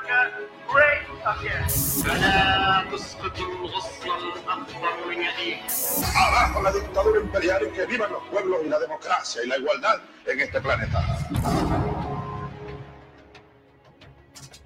America great again. فلا تسقط الغصن الأخضر من يديك. Abajo la dictadura imperial y que vivan los pueblos y la democracia y la igualdad en este planeta.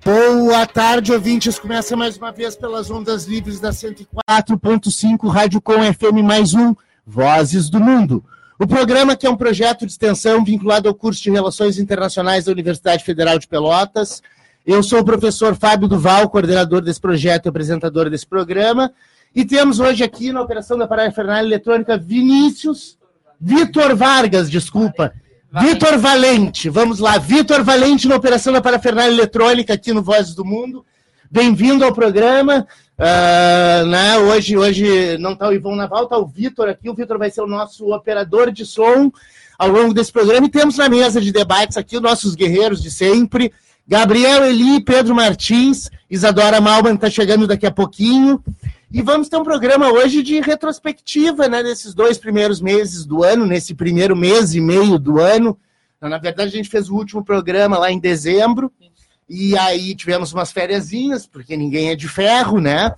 Boa tarde, ouvintes. Começa mais uma vez pelas ondas livres da 104.5 Rádio Com FM mais um Vozes do Mundo. O programa, que é um projeto de extensão vinculado ao curso de Relações Internacionais da Universidade Federal de Pelotas. eu sou o professor Fábio Duval, coordenador desse projeto e apresentador desse programa. E temos hoje aqui na operação da parafernália eletrônica Vinícius Vitor Vargas, desculpa. Vitor Valente, vamos lá. Vitor Valente na operação da parafernália eletrônica aqui no Vozes do Mundo. Bem-vindo ao programa. Uh, né, hoje, hoje não está o Ivon Naval, está o Vitor aqui. O Vitor vai ser o nosso operador de som ao longo desse programa. E temos na mesa de debates aqui os nossos guerreiros de sempre. Gabriel Eli, Pedro Martins, Isadora Malman está chegando daqui a pouquinho. E vamos ter um programa hoje de retrospectiva, né, nesses dois primeiros meses do ano, nesse primeiro mês e meio do ano. Na verdade, a gente fez o último programa lá em dezembro, e aí tivemos umas férias, porque ninguém é de ferro, né?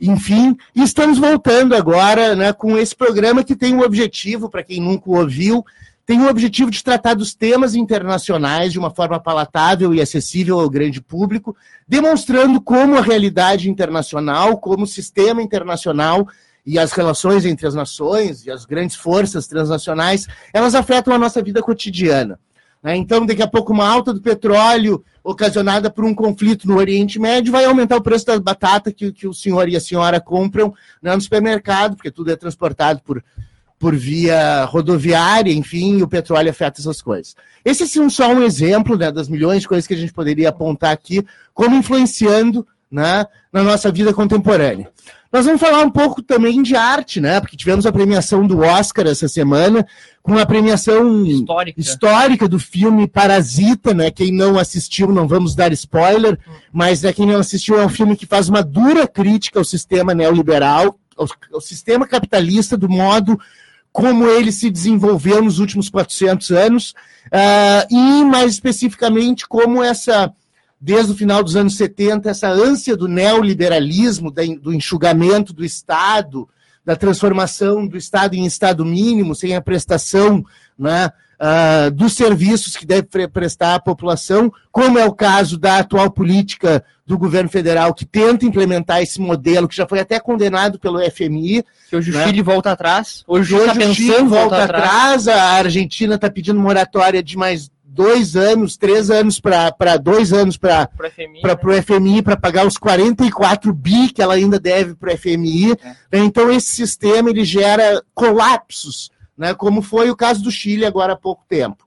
Enfim, e estamos voltando agora né, com esse programa que tem um objetivo, para quem nunca ouviu, tem o objetivo de tratar dos temas internacionais de uma forma palatável e acessível ao grande público, demonstrando como a realidade internacional, como o sistema internacional e as relações entre as nações e as grandes forças transnacionais, elas afetam a nossa vida cotidiana. Né? Então, daqui a pouco, uma alta do petróleo ocasionada por um conflito no Oriente Médio vai aumentar o preço da batata que, que o senhor e a senhora compram né, no supermercado, porque tudo é transportado por, por via rodoviária, enfim, o petróleo afeta essas coisas. Esse é só um exemplo né, das milhões de coisas que a gente poderia apontar aqui, como influenciando né, na nossa vida contemporânea. Nós vamos falar um pouco também de arte, né? Porque tivemos a premiação do Oscar essa semana, com a premiação histórica, histórica do filme Parasita, né? Quem não assistiu, não vamos dar spoiler, mas né, quem não assistiu é um filme que faz uma dura crítica ao sistema neoliberal, ao, ao sistema capitalista, do modo como ele se desenvolveu nos últimos 400 anos, uh, e mais especificamente como essa desde o final dos anos 70, essa ânsia do neoliberalismo, do enxugamento do Estado, da transformação do Estado em Estado mínimo, sem a prestação né, uh, dos serviços que deve prestar à população, como é o caso da atual política do governo federal, que tenta implementar esse modelo, que já foi até condenado pelo FMI. Que hoje né? o Chile volta atrás. Hoje, hoje tá o Chile volta atrás, a Argentina está pedindo moratória de mais dois anos, três anos para dois anos para o FMI para pagar os 44 bi que ela ainda deve para o FMI. É. Então esse sistema ele gera colapsos, né? Como foi o caso do Chile agora há pouco tempo.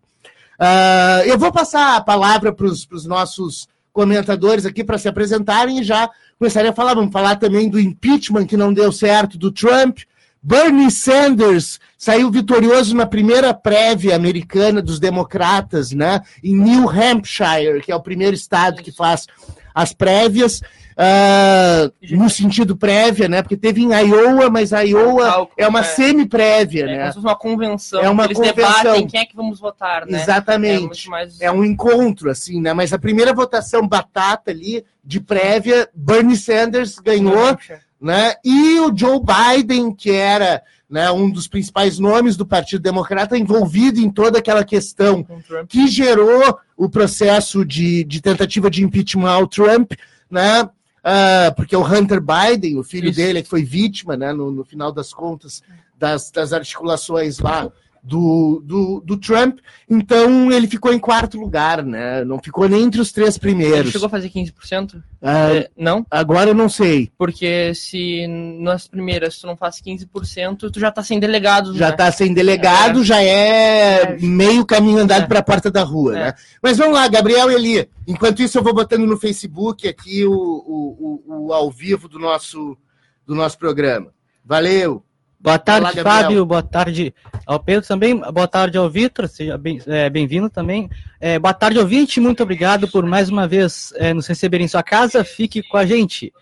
Uh, eu vou passar a palavra para os nossos comentadores aqui para se apresentarem e já começarem a falar. Vamos falar também do impeachment que não deu certo do Trump. Bernie Sanders saiu vitorioso na primeira prévia americana dos democratas, né, em New Hampshire, que é o primeiro estado que faz as prévias, uh, no sentido prévia, né, porque teve em Iowa, mas Iowa é uma é, semi-prévia, é, né. É uma convenção, é uma eles convenção. debatem quem é que vamos votar, né. Exatamente, é, mais... é um encontro, assim, né, mas a primeira votação batata ali, de prévia, Bernie Sanders ganhou, né? E o Joe Biden, que era né, um dos principais nomes do Partido Democrata, envolvido em toda aquela questão que gerou o processo de, de tentativa de impeachment ao Trump, né? Uh, porque o Hunter Biden, o filho Isso. dele, que foi vítima, né, no, no final das contas, das, das articulações lá do, do, do, Trump, então ele ficou em quarto lugar, né? Não ficou nem entre os três primeiros. Ele chegou a fazer 15%? Ah, é, não? Agora eu não sei. Porque se nas primeiras tu não faz 15%, tu já tá sem delegado. Já né? tá sem delegado, é. já é, é, meio caminho andado é. para a porta da rua, é. né? Mas vamos lá, Gabriel e Eli. Enquanto isso, eu vou botando no Facebook aqui o, o, o, o ao vivo do nosso, do nosso programa. Valeu! Boa tarde, Olá, Fábio. Boa tarde ao Pedro também. Boa tarde ao Vitor. Seja é, bem-vindo é, bem também. É, boa tarde, ouvinte. Muito obrigado por mais uma vez é, nos receber em sua casa. Fique com a gente.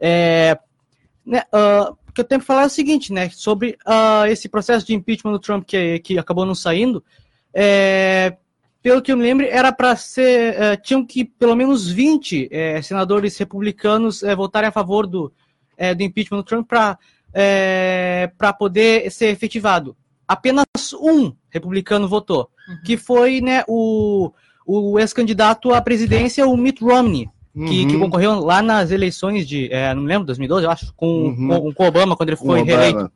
É, né, uh, o que eu tenho que falar é o seguinte, né? Sobre uh, esse processo de impeachment do Trump que, que acabou não saindo. É, pelo que eu me lembro, era para ser. Uh, tinham que pelo menos 20 uh, senadores republicanos votarem a favor do, do impeachment do Trump para poder ser efetivado. Apenas um republicano votou, uhum. que foi né, o, o ex-candidato à presidência, o Mitt Romney. Que, uhum. que, concorreu lá nas eleições de, não me lembro, 2012, eu acho, com, uhum. com, com Obama, quando ele foi reeleito.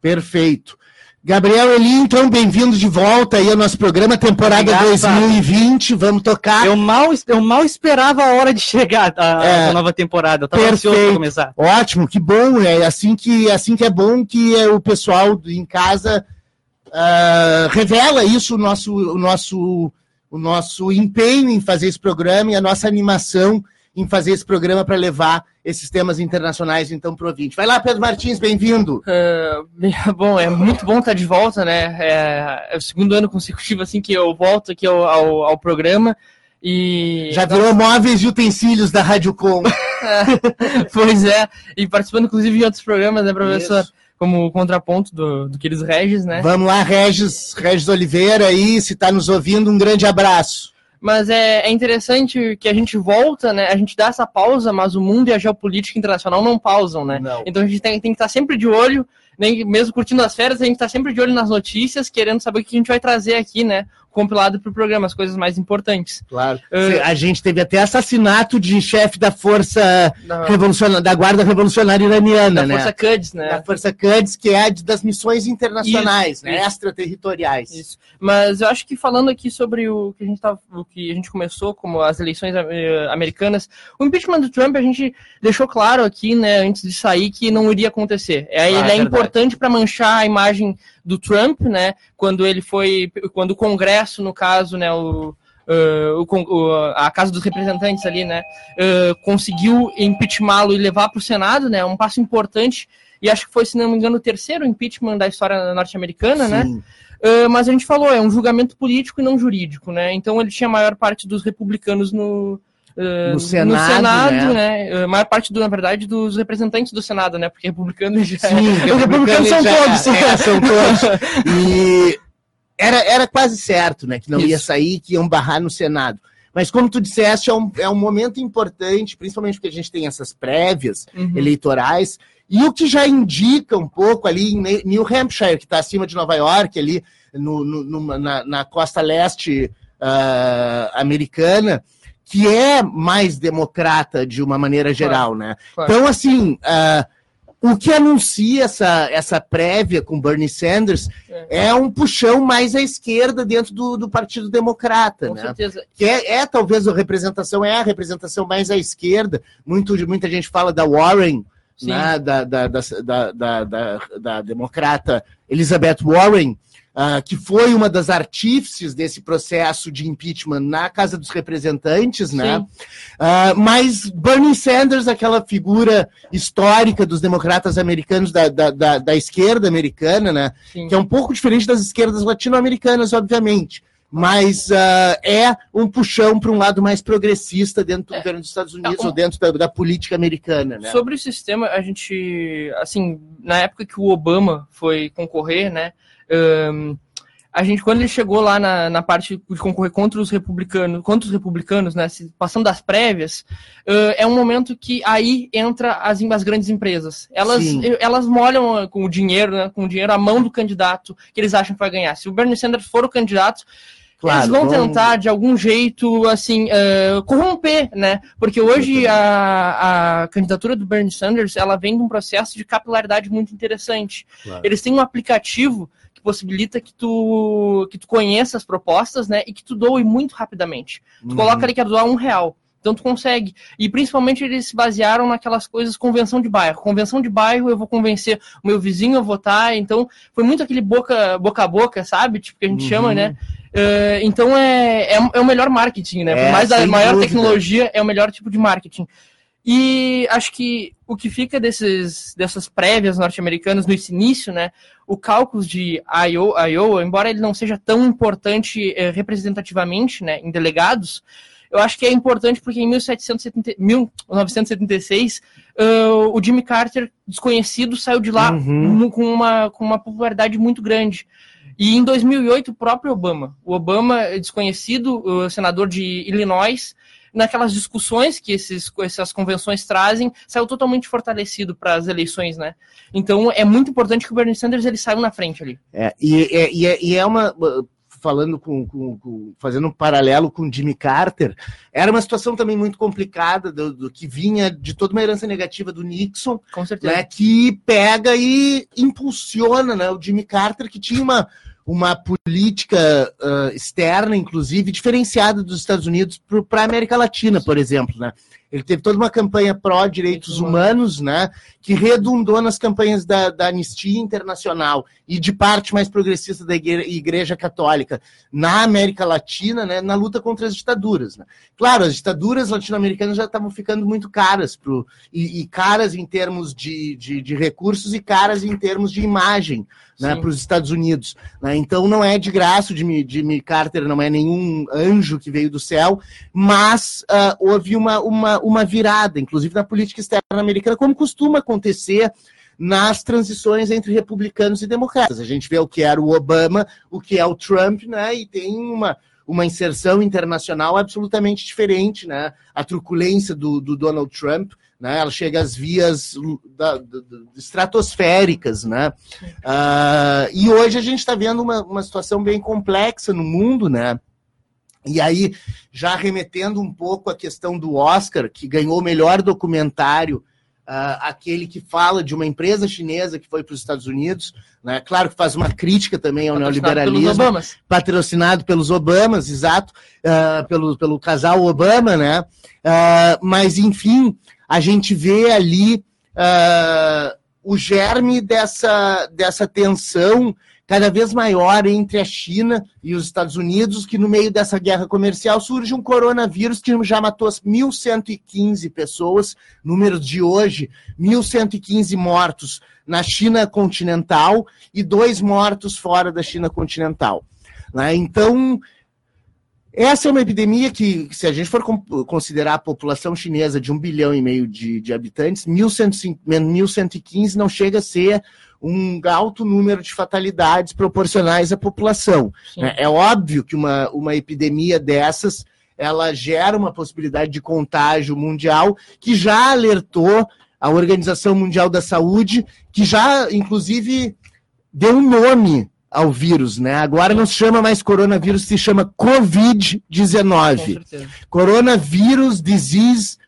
Perfeito. Gabriel Eli, então, bem-vindo de volta aí ao nosso programa, temporada Obrigado, 2020, vamos tocar. Eu mal, eu mal esperava a hora de chegar a, é, a nova temporada, eu tava perfeito. começar. Ótimo, que bom, é assim que, assim que é bom que é, o pessoal em casa uh, revela isso, o nosso, o, nosso, o nosso empenho em fazer esse programa e a nossa animação em fazer esse programa para levar esses temas internacionais então para o ouvinte. Vai lá, Pedro Martins, bem-vindo. Uh, bom, é muito bom estar de volta, né? É, é, o segundo ano consecutivo assim que eu volto aqui ao, ao, ao programa. E... Já virou móveis e utensílios da Rádio Com. é, pois é, e participando inclusive de outros programas, né, professor? Isso. Como contraponto do, do Queridos Regis, né? Vamos lá, Regis, Regis Oliveira aí, se está nos ouvindo, um grande abraço. Mas é, é, interessante que a gente volta, né? A gente dá essa pausa, mas o mundo e a geopolítica internacional não pausam, né? Não. Então a gente tem, tem que estar sempre de olho, nem mesmo curtindo as férias, a gente está sempre de olho nas notícias, querendo saber o que a gente vai trazer aqui, né? Compilado para o programa, as coisas mais importantes. Claro. Uh, a gente teve até assassinato de chefe da Força Revolucionária, da Guarda Revolucionária Iraniana, da né? Força Quds, né? Da Força Quds, que é das missões internacionais, isso, né? Isso. Extraterritoriais. Isso. Mas eu acho que falando aqui sobre o que a gente tá, o que a gente começou, como as eleições eh, americanas, o impeachment do Trump a gente deixou claro aqui, né, antes de sair, que não iria acontecer. É, ah, ele é, é importante para manchar a imagem do Trump, né? Quando ele foi, quando o Congresso, no caso, né, o, Uh, o, a Casa dos Representantes ali, né, uh, conseguiu impeachmá-lo e levar para o Senado, né, um passo importante, e acho que foi, se não me engano, o terceiro impeachment da história norte-americana, né, uh, mas a gente falou, é um julgamento político e não jurídico, né, então ele tinha a maior parte dos republicanos no, Uh, no Senado, no Senado né? né? A maior parte, do, na verdade, dos representantes do Senado, né? Porque republicanos já. Sim, republicanos, republicanos são já, todos. É, são todos. E era, era quase certo, né? Que não Isso. ia sair, que iam barrar no Senado. Mas como tu disseste, é um, é um momento importante, principalmente porque a gente tem essas prévias uhum. eleitorais, e o que já indica um pouco ali em New Hampshire, que está acima de Nova York, ali no, no na, na, costa leste uh, americana, que é mais democrata de uma maneira geral, claro, né? Claro. Então, assim, uh, o que anuncia essa, essa prévia com Bernie Sanders é. é um puxão mais à esquerda dentro do, do Partido Democrata, com né? Certeza. Que é, é, talvez a representação, é a representação mais à esquerda. Muito, muita gente fala da Warren, né? da, da, da, da, da, da, da democrata Elizabeth Warren, uh, que foi uma das artífices desse processo de impeachment na Casa dos Representantes, né? Uh, mas Bernie Sanders, aquela figura histórica dos democratas americanos, da, da, da, da esquerda americana, né? Sim. Que é um pouco diferente das esquerdas latino-americanas, obviamente mas uh, é um puxão para um lado mais progressista dentro do é. governo dos Estados Unidos é, um... ou dentro da, da, política americana. Né? Sobre o sistema, a gente, assim, na época que o Obama foi concorrer, né, um, a gente, quando ele chegou lá na, na parte de concorrer contra os republicanos, contra os republicanos, né, passando das prévias, uh, é um momento que aí entra as, as grandes empresas. Elas, elas molham com o dinheiro, né, com o dinheiro a mão do candidato que eles acham que vai ganhar. Se o Bernie Sanders for o candidato, Claro, eles vão tentar, de algum jeito, assim, uh, corromper, né? Porque hoje a, a candidatura do Bernie Sanders, ela vem de um processo de capilaridade muito interessante. Claro. Eles têm um aplicativo que possibilita que tu, que tu conheça as propostas, né? E que tu doe muito rapidamente. Tu uhum. coloca ali que é doar um real. Então tu consegue. E principalmente eles se basearam naquelas coisas, convenção de bairro. Convenção de bairro, eu vou convencer o meu vizinho a votar. Então, foi muito aquele boca, boca a boca, sabe? Tipo, que a gente uhum. chama, né? Uh, então é, é, é, o melhor marketing, né? É, Por mais da maior dúvida. tecnologia, é o melhor tipo de marketing. E acho que o que fica desses, dessas prévias norte-americanas no início, né? O cálculo de Iowa, Iowa, embora ele não seja tão importante eh, representativamente, né, em delegados, eu acho que é importante porque em 1770, 1976 uh, o Jimmy Carter, desconhecido, saiu de lá uhum. com, uma, com uma popularidade muito grande. E em 2008, o próprio Obama, o Obama, desconhecido, o senador de Illinois, naquelas discussões que esses, essas convenções trazem, saiu totalmente fortalecido para as eleições, né? Então é muito importante que o Bernie Sanders ele saiu na frente ali. É, e, e, é, e é uma falando com, com, com, fazendo um paralelo com Jimmy Carter, era uma situação também muito complicada do, do que vinha de toda uma herança negativa do Nixon, com certeza. Né, que pega e impulsiona né, o Jimmy Carter, que tinha uma, uma política uh, externa, inclusive, diferenciada dos Estados Unidos para a América Latina, por exemplo. Né? Ele teve toda uma campanha pró-direitos humanos, né, que redundou nas campanhas da, da, Anistia Internacional e de parte mais progressista da Igreja Católica na América Latina, né, na luta contra as ditaduras. Né. Claro, as ditaduras latino-americanas já estavam ficando muito caras, pro, e, e caras em termos de, de, de, recursos e caras em termos de imagem né, para os Estados Unidos. Né. Então não é de graça, Jimmy, Jimmy Carter não é nenhum anjo que veio do céu, mas uh, houve uma, uma uma virada, inclusive na política externa americana, como costuma acontecer nas transições entre republicanos e democratas. A gente vê o que era o Obama, o que é o Trump, né? E tem uma, uma inserção internacional absolutamente diferente, né? A truculência do, do Donald Trump, né? Ela chega às vias da, da, da, estratosféricas, né? Uh, e hoje a gente está vendo uma, uma situação bem complexa no mundo, né? E aí, já remetendo um pouco à questão do Oscar, que ganhou o melhor documentário, uh, aquele que fala de uma empresa chinesa que foi para os Estados Unidos, né? claro que faz uma crítica também ao neoliberalismo, pelos patrocinado pelos Obamas, exato, uh, pelo, pelo casal Obama, né? Uh, mas, enfim, a gente vê ali o germe dessa, dessa tensão cada vez maior entre a China e os Estados Unidos, que no meio dessa guerra comercial surge um coronavírus que já matou 1.115 pessoas, número de hoje, 1.115 mortos na China continental e dois mortos fora da China continental. Né? Então, essa é uma epidemia que, se a gente for considerar a população chinesa de um bilhão e meio de, de habitantes, 1.115 não chega a ser um alto número de fatalidades proporcionais à população. Né? É óbvio que uma, uma epidemia dessas ela gera uma possibilidade de contágio mundial que já alertou a Organização Mundial da Saúde, que já, inclusive, deu um nome ao vírus, né? Agora não se chama mais coronavírus, se chama Covid-19. Coronavírus Disease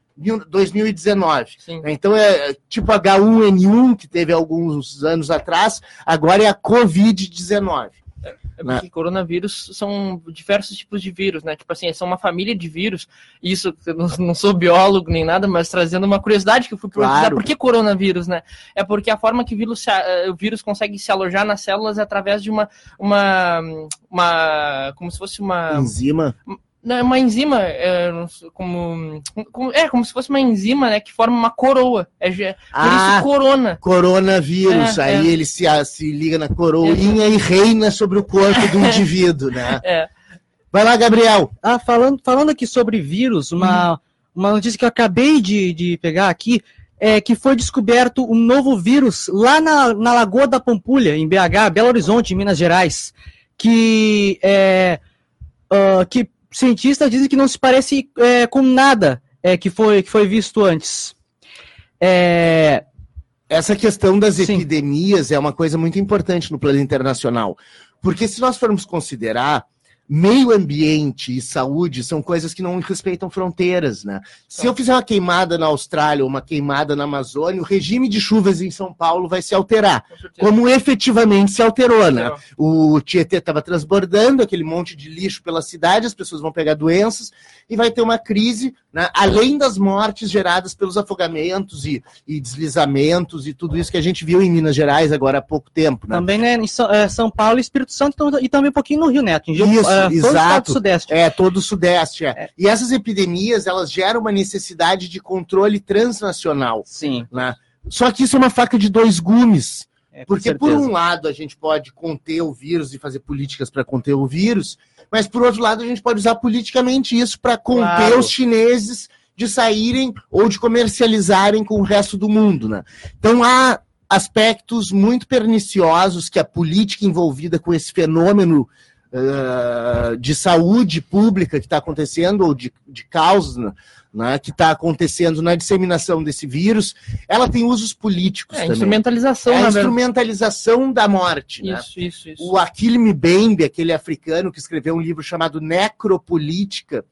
2019. Sim. Então é tipo H1N1 que teve alguns anos atrás, agora é a Covid-19. É, é porque né? coronavírus são diversos tipos de vírus, né? Tipo assim, são uma família de vírus. Isso, eu não sou biólogo nem nada, mas trazendo uma curiosidade que eu fui pesquisar. Claro. Por que coronavírus, né? É porque a forma que o vírus, se, eh, o vírus consegue se alojar nas células é através de uma, uma, uma como se fosse uma... Enzima? Não, é uma enzima, é, como, como, é como se fosse uma enzima, né, que forma uma coroa. É, por ah, isso corona. Coronavírus. É, aí é. ele se, se liga na coroinha e reina sobre o corpo do indivíduo, né? É. Vai lá, Gabriel. Ah, falando, falando aqui sobre vírus, uma, hum. uma notícia que eu acabei de, de pegar aqui é que foi descoberto um novo vírus lá na, na Lagoa da Pampulha, em BH, Belo Horizonte, em Minas Gerais, que é, uh, que cientistas dizem que não se parece é, com nada é, que, foi, que foi visto antes. É... Essa questão das Sim. epidemias é uma coisa muito importante no plano internacional. Porque se nós formos considerar, meio ambiente e saúde são coisas que não respeitam fronteiras, né? Se eu fizer uma queimada na Austrália ou uma queimada na Amazônia, o regime de chuvas em São Paulo vai se alterar, como efetivamente se alterou, né? O Tietê estava transbordando, aquele monte de lixo pela cidade, as pessoas vão pegar doenças e vai ter uma crise, né? além das mortes geradas pelos afogamentos e, e, deslizamentos e tudo isso que a gente viu em Minas Gerais agora há pouco tempo. Né? Também né, em é, São Paulo e Espírito Santo e também um pouquinho no Rio Neto. Isso, é, exato. Todo o Sudeste. É, todo o Sudeste. É. é. E essas epidemias, elas geram uma necessidade de controle transnacional. Sim. Né? Só que isso é uma faca de dois gumes. É, Porque, por um lado, a gente pode conter o vírus e fazer políticas para conter o vírus, mas por outro lado a gente pode usar politicamente isso para conter claro. os chineses de saírem ou de comercializarem com o resto do mundo, né? Então há, aspectos muito perniciosos que a política envolvida com esse fenômeno uh, de saúde pública que está acontecendo, ou de, de causa né, que está acontecendo na disseminação desse vírus, ela tem usos políticos É, também. instrumentalização, É a instrumentalização da morte. né? Isso, isso, isso. O Achille Mbembe, aquele africano que escreveu um livro chamado Necropolítica,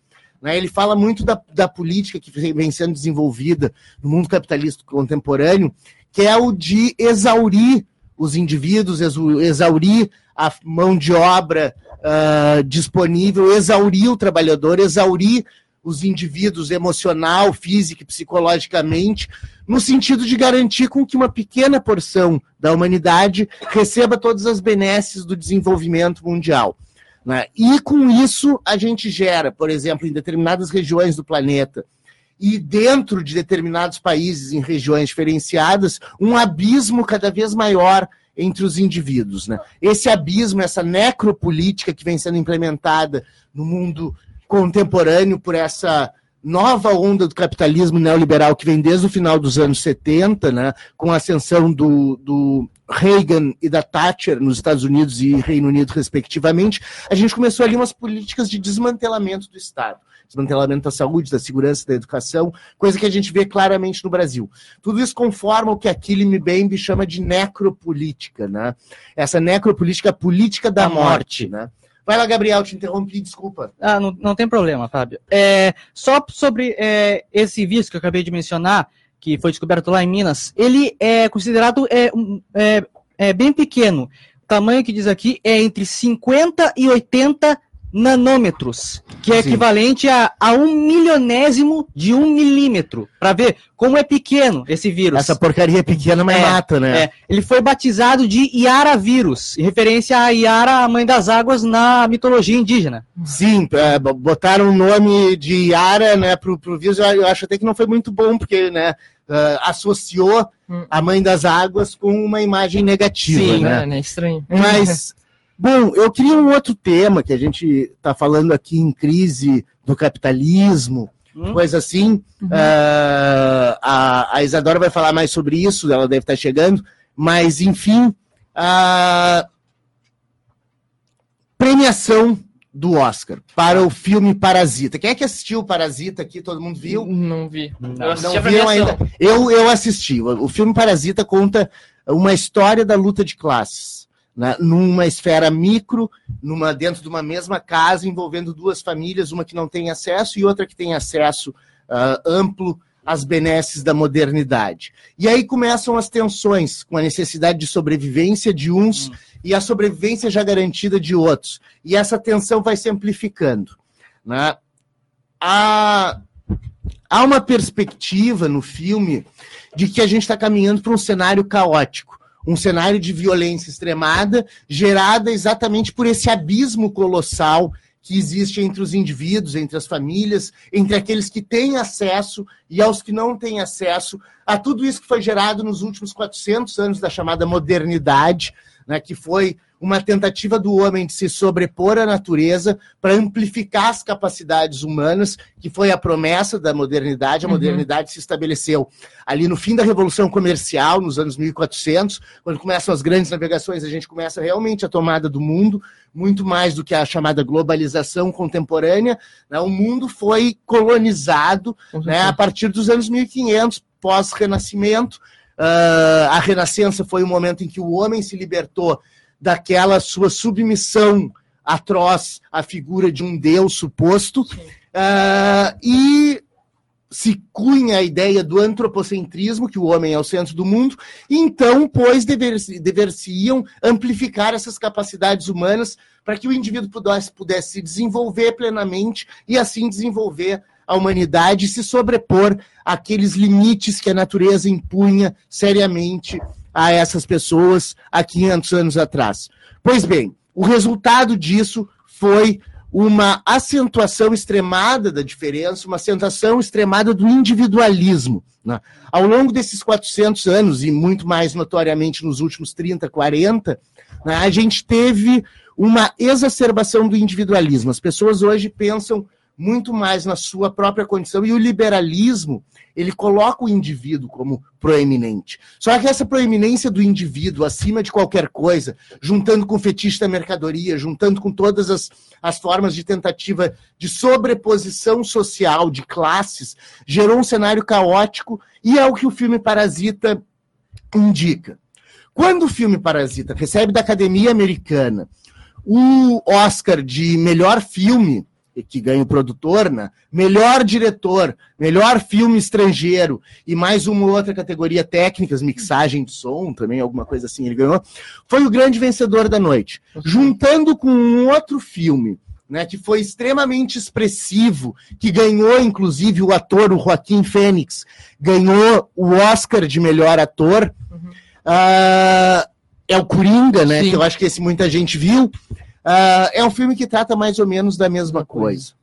né, ele fala muito da, da política que vem sendo desenvolvida no mundo capitalista contemporâneo, que é o de exaurir os indivíduos, exau- exaurir a mão de obra ah, disponível, exaurir o trabalhador, exaurir os indivíduos emocional, física e psicologicamente, no sentido de garantir com que uma pequena porção da humanidade receba todas as benesses do desenvolvimento mundial. né? E com isso a gente gera, por exemplo, em determinadas regiões do planeta e dentro de determinados países em regiões diferenciadas, um abismo cada vez maior entre os indivíduos. Né? Esse abismo, essa necropolítica que vem sendo implementada no mundo contemporâneo por essa nova onda do capitalismo neoliberal que vem desde o final dos anos 70, né, com a ascensão do, do Reagan e da Thatcher nos Estados Unidos e Reino Unido, respectivamente, a gente começou ali umas políticas de desmantelamento do Estado. Desmantelamento da saúde, da segurança, da educação, coisa que a gente vê claramente no Brasil. Tudo isso conforma o que aquele Mbembe chama de necropolítica, né? Essa necropolítica, a política da, Da morte, morte. né? Vai lá, Gabriel, te interrompi, desculpa. Ah, não, não tem problema, Fábio. É, só sobre é, esse vírus que eu acabei de mencionar, que foi descoberto lá em Minas, ele é considerado é, é, é bem pequeno. O tamanho que diz aqui é entre 50 e 80 nanômetros, que é Sim. equivalente a, a um milionésimo de um milímetro. Para ver como é pequeno esse vírus. Essa porcaria é pequena, mas É, mata, né? É, ele foi batizado de Iara vírus, em referência a Iara, a mãe das águas, na mitologia indígena. Sim, é, botaram o nome de Yara, né, pro, pro vírus, eu, eu acho até que não foi muito bom, porque, né, ah, associou Hum. a Mãe das Águas com uma imagem negativa, Sim, né? né? né? Estranho. Mas, bom, eu queria um outro tema que a gente está falando aqui em crise do capitalismo, Hum. coisa assim. Ah, a, a Isadora vai falar mais sobre isso, ela deve estar chegando, mas, enfim, a premiação do Oscar para o filme Parasita. Quem é que assistiu Parasita aqui? Todo mundo viu? Não vi. Não viram premiação. ainda? Eu, eu assisti. O filme Parasita conta uma história da luta de classes. Né? Numa esfera micro, numa, dentro de uma mesma casa, envolvendo duas famílias, uma que não tem acesso e outra que tem acesso ah, amplo às benesses da modernidade. E aí começam as tensões, com a necessidade de sobrevivência de uns e a sobrevivência já garantida de outros. E essa tensão vai se amplificando. Né? Há, há uma perspectiva no filme de que a gente está caminhando para um cenário caótico, um cenário de violência extremada, gerada exatamente por esse abismo colossal que existe entre os indivíduos, entre as famílias, entre aqueles que têm acesso e aos que não têm acesso a tudo isso que foi gerado nos últimos 400 anos da chamada modernidade, né, que foi uma tentativa do homem de se sobrepor à natureza para amplificar as capacidades humanas, que foi a promessa da modernidade. A Uhum. modernidade se estabeleceu ali no fim da Revolução Comercial, nos anos 1400, quando começam as grandes navegações, a gente começa realmente a tomada do mundo, muito mais do que a chamada globalização contemporânea. né? O mundo foi colonizado Com né, a partir dos anos 1500, pós-renascimento. Ah, a Renascença foi o momento em que o homem se libertou daquela sua submissão atroz à figura de um deus suposto ah, e se cunha a ideia do antropocentrismo, que o homem é o centro do mundo, e então, pois, dever-se- dever-se-iam amplificar essas capacidades humanas para que o indivíduo pudesse, pudesse se desenvolver plenamente e assim desenvolver a humanidade e se sobrepor àqueles limites que a natureza impunha seriamente a essas pessoas há 500 anos atrás. Pois bem, o resultado disso foi uma acentuação extremada da diferença, uma acentuação extremada do individualismo. né? Ao longo desses 400 anos, e muito mais notoriamente nos últimos 30, 40, né, a gente teve uma exacerbação do individualismo. As pessoas hoje pensam muito mais na sua própria condição, e o liberalismo, ele coloca o indivíduo como proeminente. Só que essa proeminência do indivíduo acima de qualquer coisa, juntando com o fetiche da mercadoria, juntando com todas as, as formas de tentativa de sobreposição social, de classes, gerou um cenário caótico, e é o que o filme Parasita indica. Quando o filme Parasita recebe da Academia Americana o Oscar de melhor filme, que ganha o produtor, né? Melhor diretor, melhor filme estrangeiro e mais uma outra categoria técnicas, mixagem de som, também alguma coisa assim ele ganhou. Foi o grande vencedor da noite, juntando com um outro filme, né, que foi extremamente expressivo, que ganhou inclusive o ator, o Joaquim Fênix, ganhou o Oscar de melhor ator. Uhum. Uh, é o Coringa, né? Sim. Que eu acho que esse muita gente viu. Uh, é um filme que trata mais ou menos da mesma coisa.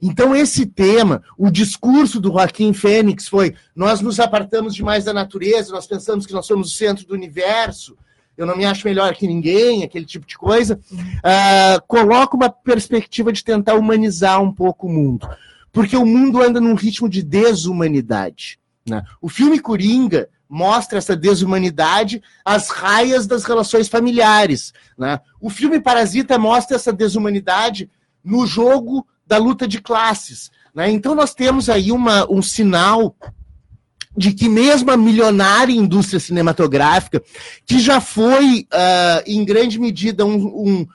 Então, esse tema, o discurso do Joaquim Fênix foi: nós nos apartamos demais da natureza, nós pensamos que nós somos o centro do universo, eu não me acho melhor que ninguém, aquele tipo de coisa. Uh, coloca uma perspectiva de tentar humanizar um pouco o mundo. Porque o mundo anda num ritmo de desumanidade. Né? O filme Coringa mostra essa desumanidade às raias das relações familiares. Né? O filme Parasita mostra essa desumanidade no jogo da luta de classes. Né? Então nós temos aí uma, um sinal de que mesmo a milionária indústria cinematográfica, que já foi, uh, em grande medida, um, um,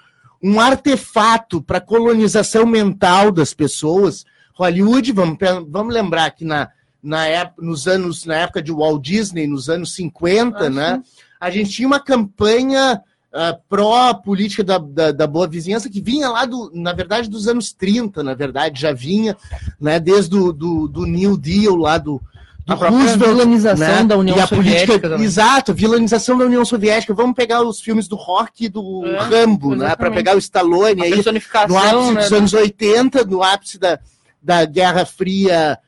um artefato para a colonização mental das pessoas, Hollywood, vamos, vamos lembrar que na, na época, nos anos, na época de Walt Disney, nos anos 50, ah, né? A gente tinha uma campanha uh, pró-política da, da, da, boa vizinhança que vinha lá, do, na verdade, dos anos 30, na verdade, já vinha, né? Desde o do, do New Deal lá do, a Roosevelt, vilanização né? da União Soviética. Política, exato, vilanização da União Soviética. Vamos pegar os filmes do Rock e do é, Rambo, né? Para pegar o Stallone a aí no ápice né, dos anos 80, no ápice da, da Guerra Fria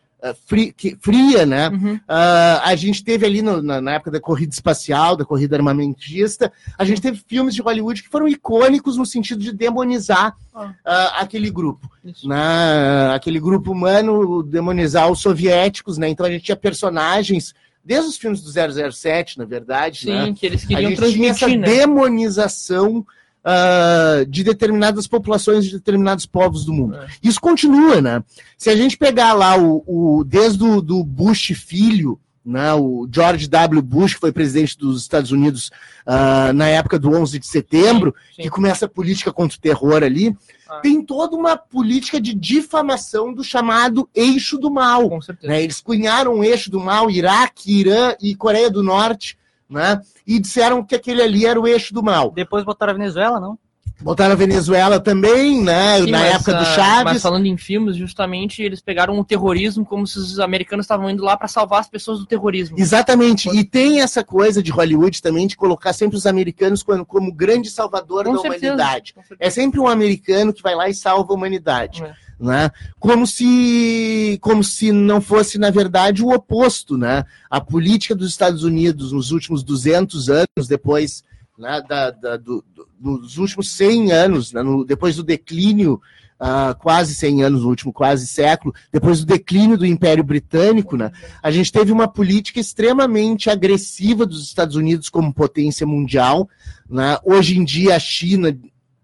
fria, né? Uhum. Uh, a gente teve ali no, na, na, época da corrida espacial, da corrida armamentista, a gente teve filmes de Hollywood que foram icônicos no sentido de demonizar uh, aquele grupo. Né? Aquele grupo humano, demonizar os soviéticos, né? Então a gente tinha personagens desde os filmes do 007, na verdade. Sim, né? que eles queriam a gente transmitir, tinha essa né? demonização uh, de determinadas populações, de determinados povos do mundo. É. Isso continua, né? Se a gente pegar lá o, o desde o do Bush filho, né, o George W. Bush, que foi presidente dos Estados Unidos uh, na época do 11 de setembro, sim, sim. que começa a política contra o terror ali, ah. tem toda uma política de difamação do chamado eixo do mal. Né? Eles cunharam o eixo do mal, Iraque, Irã e Coreia do Norte, né? E disseram que aquele ali era o eixo do mal. Depois botaram a Venezuela, não? Botaram a Venezuela também, né? Sim, na mas, época do Chaves. Mas falando em filmes, justamente eles pegaram o terrorismo como se os americanos estavam indo lá para salvar as pessoas do terrorismo. Exatamente. E tem essa coisa de Hollywood também de colocar sempre os americanos como, como grande salvador com da certeza, humanidade. É sempre um americano que vai lá e salva a humanidade. É né? Como se, como se não fosse, na verdade, o oposto, né? A política dos Estados Unidos nos últimos 200 anos, depois né, da, da do, do, nos últimos 100 anos, né, no, depois do declínio, uh, quase 100 anos, no último quase século, depois do declínio do Império Britânico, né, a gente teve uma política extremamente agressiva dos Estados Unidos como potência mundial. Né? Hoje em dia, a China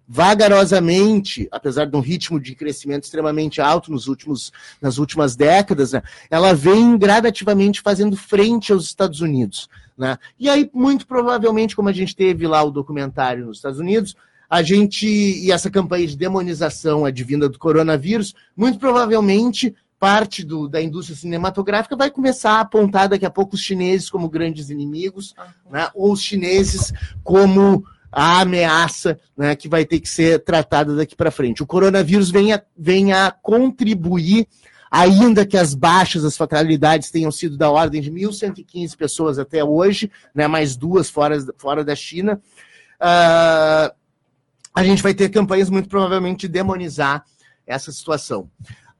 vagarosamente, apesar de um ritmo de crescimento extremamente alto nos últimos, nas últimas décadas, né, ela vem gradativamente fazendo frente aos Estados Unidos. Né? E aí, muito provavelmente, como a gente teve lá o documentário nos Estados Unidos, a gente, e essa campanha de demonização advinda do coronavírus, muito provavelmente parte do, da indústria cinematográfica vai começar a apontar daqui a pouco os chineses como grandes inimigos, né? ou os chineses como a ameaça né, que vai ter que ser tratada daqui para frente. O coronavírus vem a, vem a contribuir, ainda que as baixas, as fatalidades tenham sido da ordem de 1.115 pessoas até hoje, né, mais duas fora, fora da China, uh, a gente vai ter campanhas muito provavelmente de demonizar essa situação.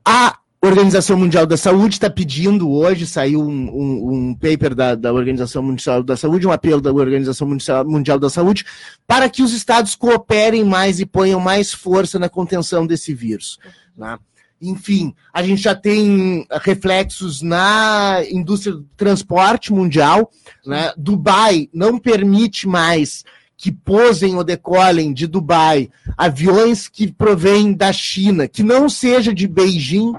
A Organização Mundial da Saúde está pedindo hoje, saiu um, um, um paper da, da, Organização Mundial da Saúde, um apelo da Organização Mundial da Saúde, para que os estados cooperem mais e ponham mais força na contenção desse vírus. Né? enfim, a gente já tem reflexos na indústria do transporte mundial. Né? Dubai não permite mais que posem ou decolem de Dubai aviões que provêm da China, que não seja de Beijing,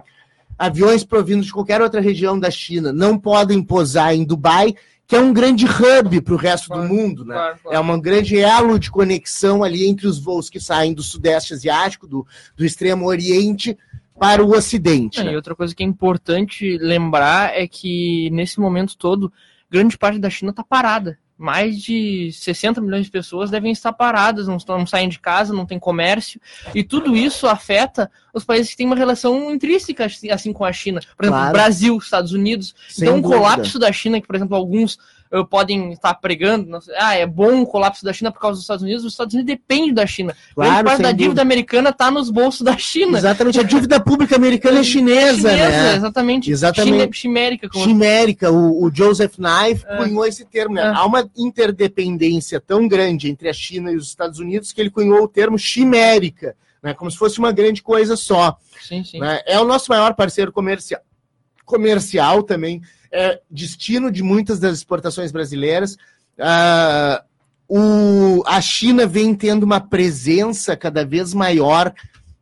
aviões provindos de qualquer outra região da China, não podem posar em Dubai, que é um grande hub para o resto claro, do mundo, né? Claro, claro. É um grande elo de conexão ali entre os voos que saem do Sudeste Asiático, do, do Extremo Oriente, para o Ocidente. É, né? E outra coisa que é importante lembrar é que nesse momento todo, grande parte da China está parada. Mais de 60 milhões de pessoas devem estar paradas, não, não saem de casa, não tem comércio, e tudo isso afeta os países que têm uma relação intrínseca assim, assim com a China. Por exemplo, claro. Brasil, Estados Unidos. Sem então, o colapso da China, que, por exemplo, alguns podem estar pregando, sei, ah, é bom o colapso da China por causa dos Estados Unidos, os Estados Unidos dependem da China. Claro, Grande parte da dívida dúvida. americana está nos bolsos da China. Exatamente, a dívida pública americana é chinesa, chinesa né? Exatamente. exatamente. Chimérica. Como... Chimérica, o, o Joseph Knife é. cunhou esse termo. Né? É. Há uma interdependência tão grande entre a China e os Estados Unidos que ele cunhou o termo chimérica, né? como se fosse uma grande coisa só. Sim, sim. Né? É o nosso maior parceiro comercial comercial também é destino de muitas das exportações brasileiras. Uh, o, a China vem tendo uma presença cada vez maior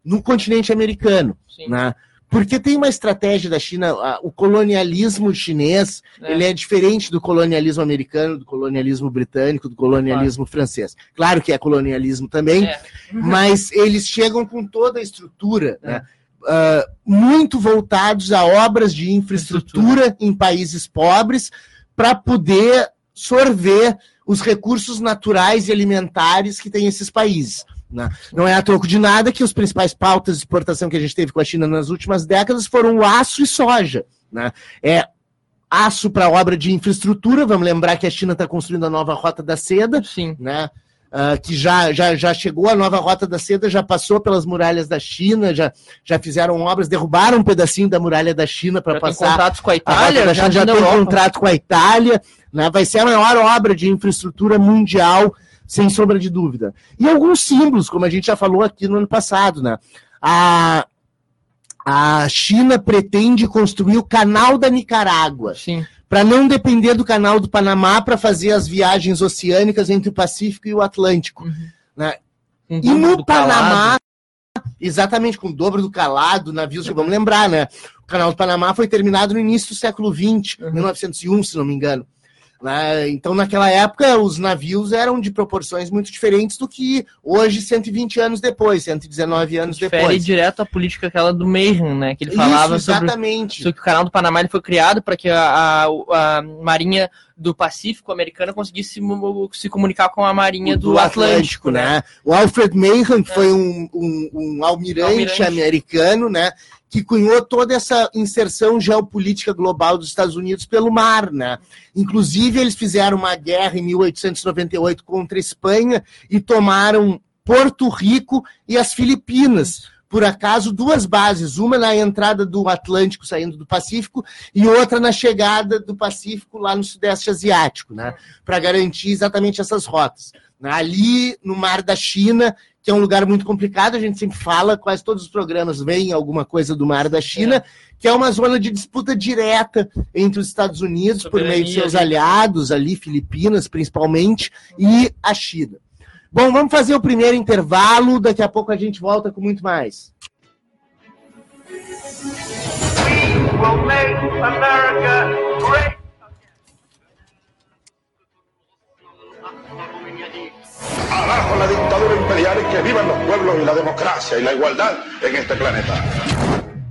no continente americano. Né? Porque tem uma estratégia da China, o colonialismo chinês, é. ele é diferente do colonialismo americano, do colonialismo britânico, do colonialismo claro. francês. Claro que é colonialismo também, é. mas eles chegam com toda a estrutura, é. né? Uh, muito voltados a obras de infraestrutura em países pobres para poder sorver os recursos naturais e alimentares que têm esses países. Né? Não é a troco de nada que os principais pautas de exportação que a gente teve com a China nas últimas décadas foram o aço e soja. Né? É aço para obra de infraestrutura, vamos lembrar que a China está construindo a nova rota da seda. Sim. Né? Uh, que já, já, já chegou a nova Rota da Seda, já passou pelas muralhas da China, já, já fizeram obras, derrubaram um pedacinho da muralha da China para passar. Tem contratos com a Itália, a já, já tem Europa. contrato com a Itália, né? vai ser a maior obra de infraestrutura mundial, sem sombra de dúvida. E alguns símbolos, como a gente já falou aqui no ano passado, né? A, a China pretende construir o canal da Nicarágua. Sim para não depender do canal do Panamá para fazer as viagens oceânicas entre o Pacífico e o Atlântico. Uhum. Né? Um e no Panamá, calado. exatamente com o dobro do calado, navios, uhum. vamos lembrar, né? O canal do Panamá foi terminado no início do século XX, uhum. 1901, se não me engano. Né? Então, naquela época, os navios eram de proporções muito diferentes do que hoje, 120 anos depois, 119 anos Difere depois. direto a política aquela do Mayhem, né? Que ele falava Isso, exatamente. Sobre, que o canal do Panamá ele foi criado para que a, a, a, Marinha do Pacífico americana conseguisse se comunicar com a Marinha do, do Atlântico, Atlântico, né? né? O Alfred Mayhem, que é. foi um, um, um almirante, almirante americano, né? Que cunhou toda essa inserção geopolítica global dos Estados Unidos pelo mar, né? Inclusive, eles fizeram uma guerra em 1898 contra a Espanha e tomaram Porto Rico e as Filipinas. Por acaso, duas bases, uma na entrada do Atlântico, saindo do Pacífico, e outra na chegada do Pacífico, lá no Sudeste Asiático, né? Para garantir exatamente essas rotas. Ali no Mar da China, que é um lugar muito complicado, a gente sempre fala, quase todos os programas vêm alguma coisa do Mar da China, é. que é uma zona de disputa direta entre os Estados Unidos, por meio de seus aliados, ali, Filipinas principalmente, e a China. Bom, vamos fazer o primeiro intervalo, daqui a pouco a gente volta com muito mais. We will make America great. Abajo la dictadura imperial y que vivan los pueblos y la democracia y la igualdad en este planeta.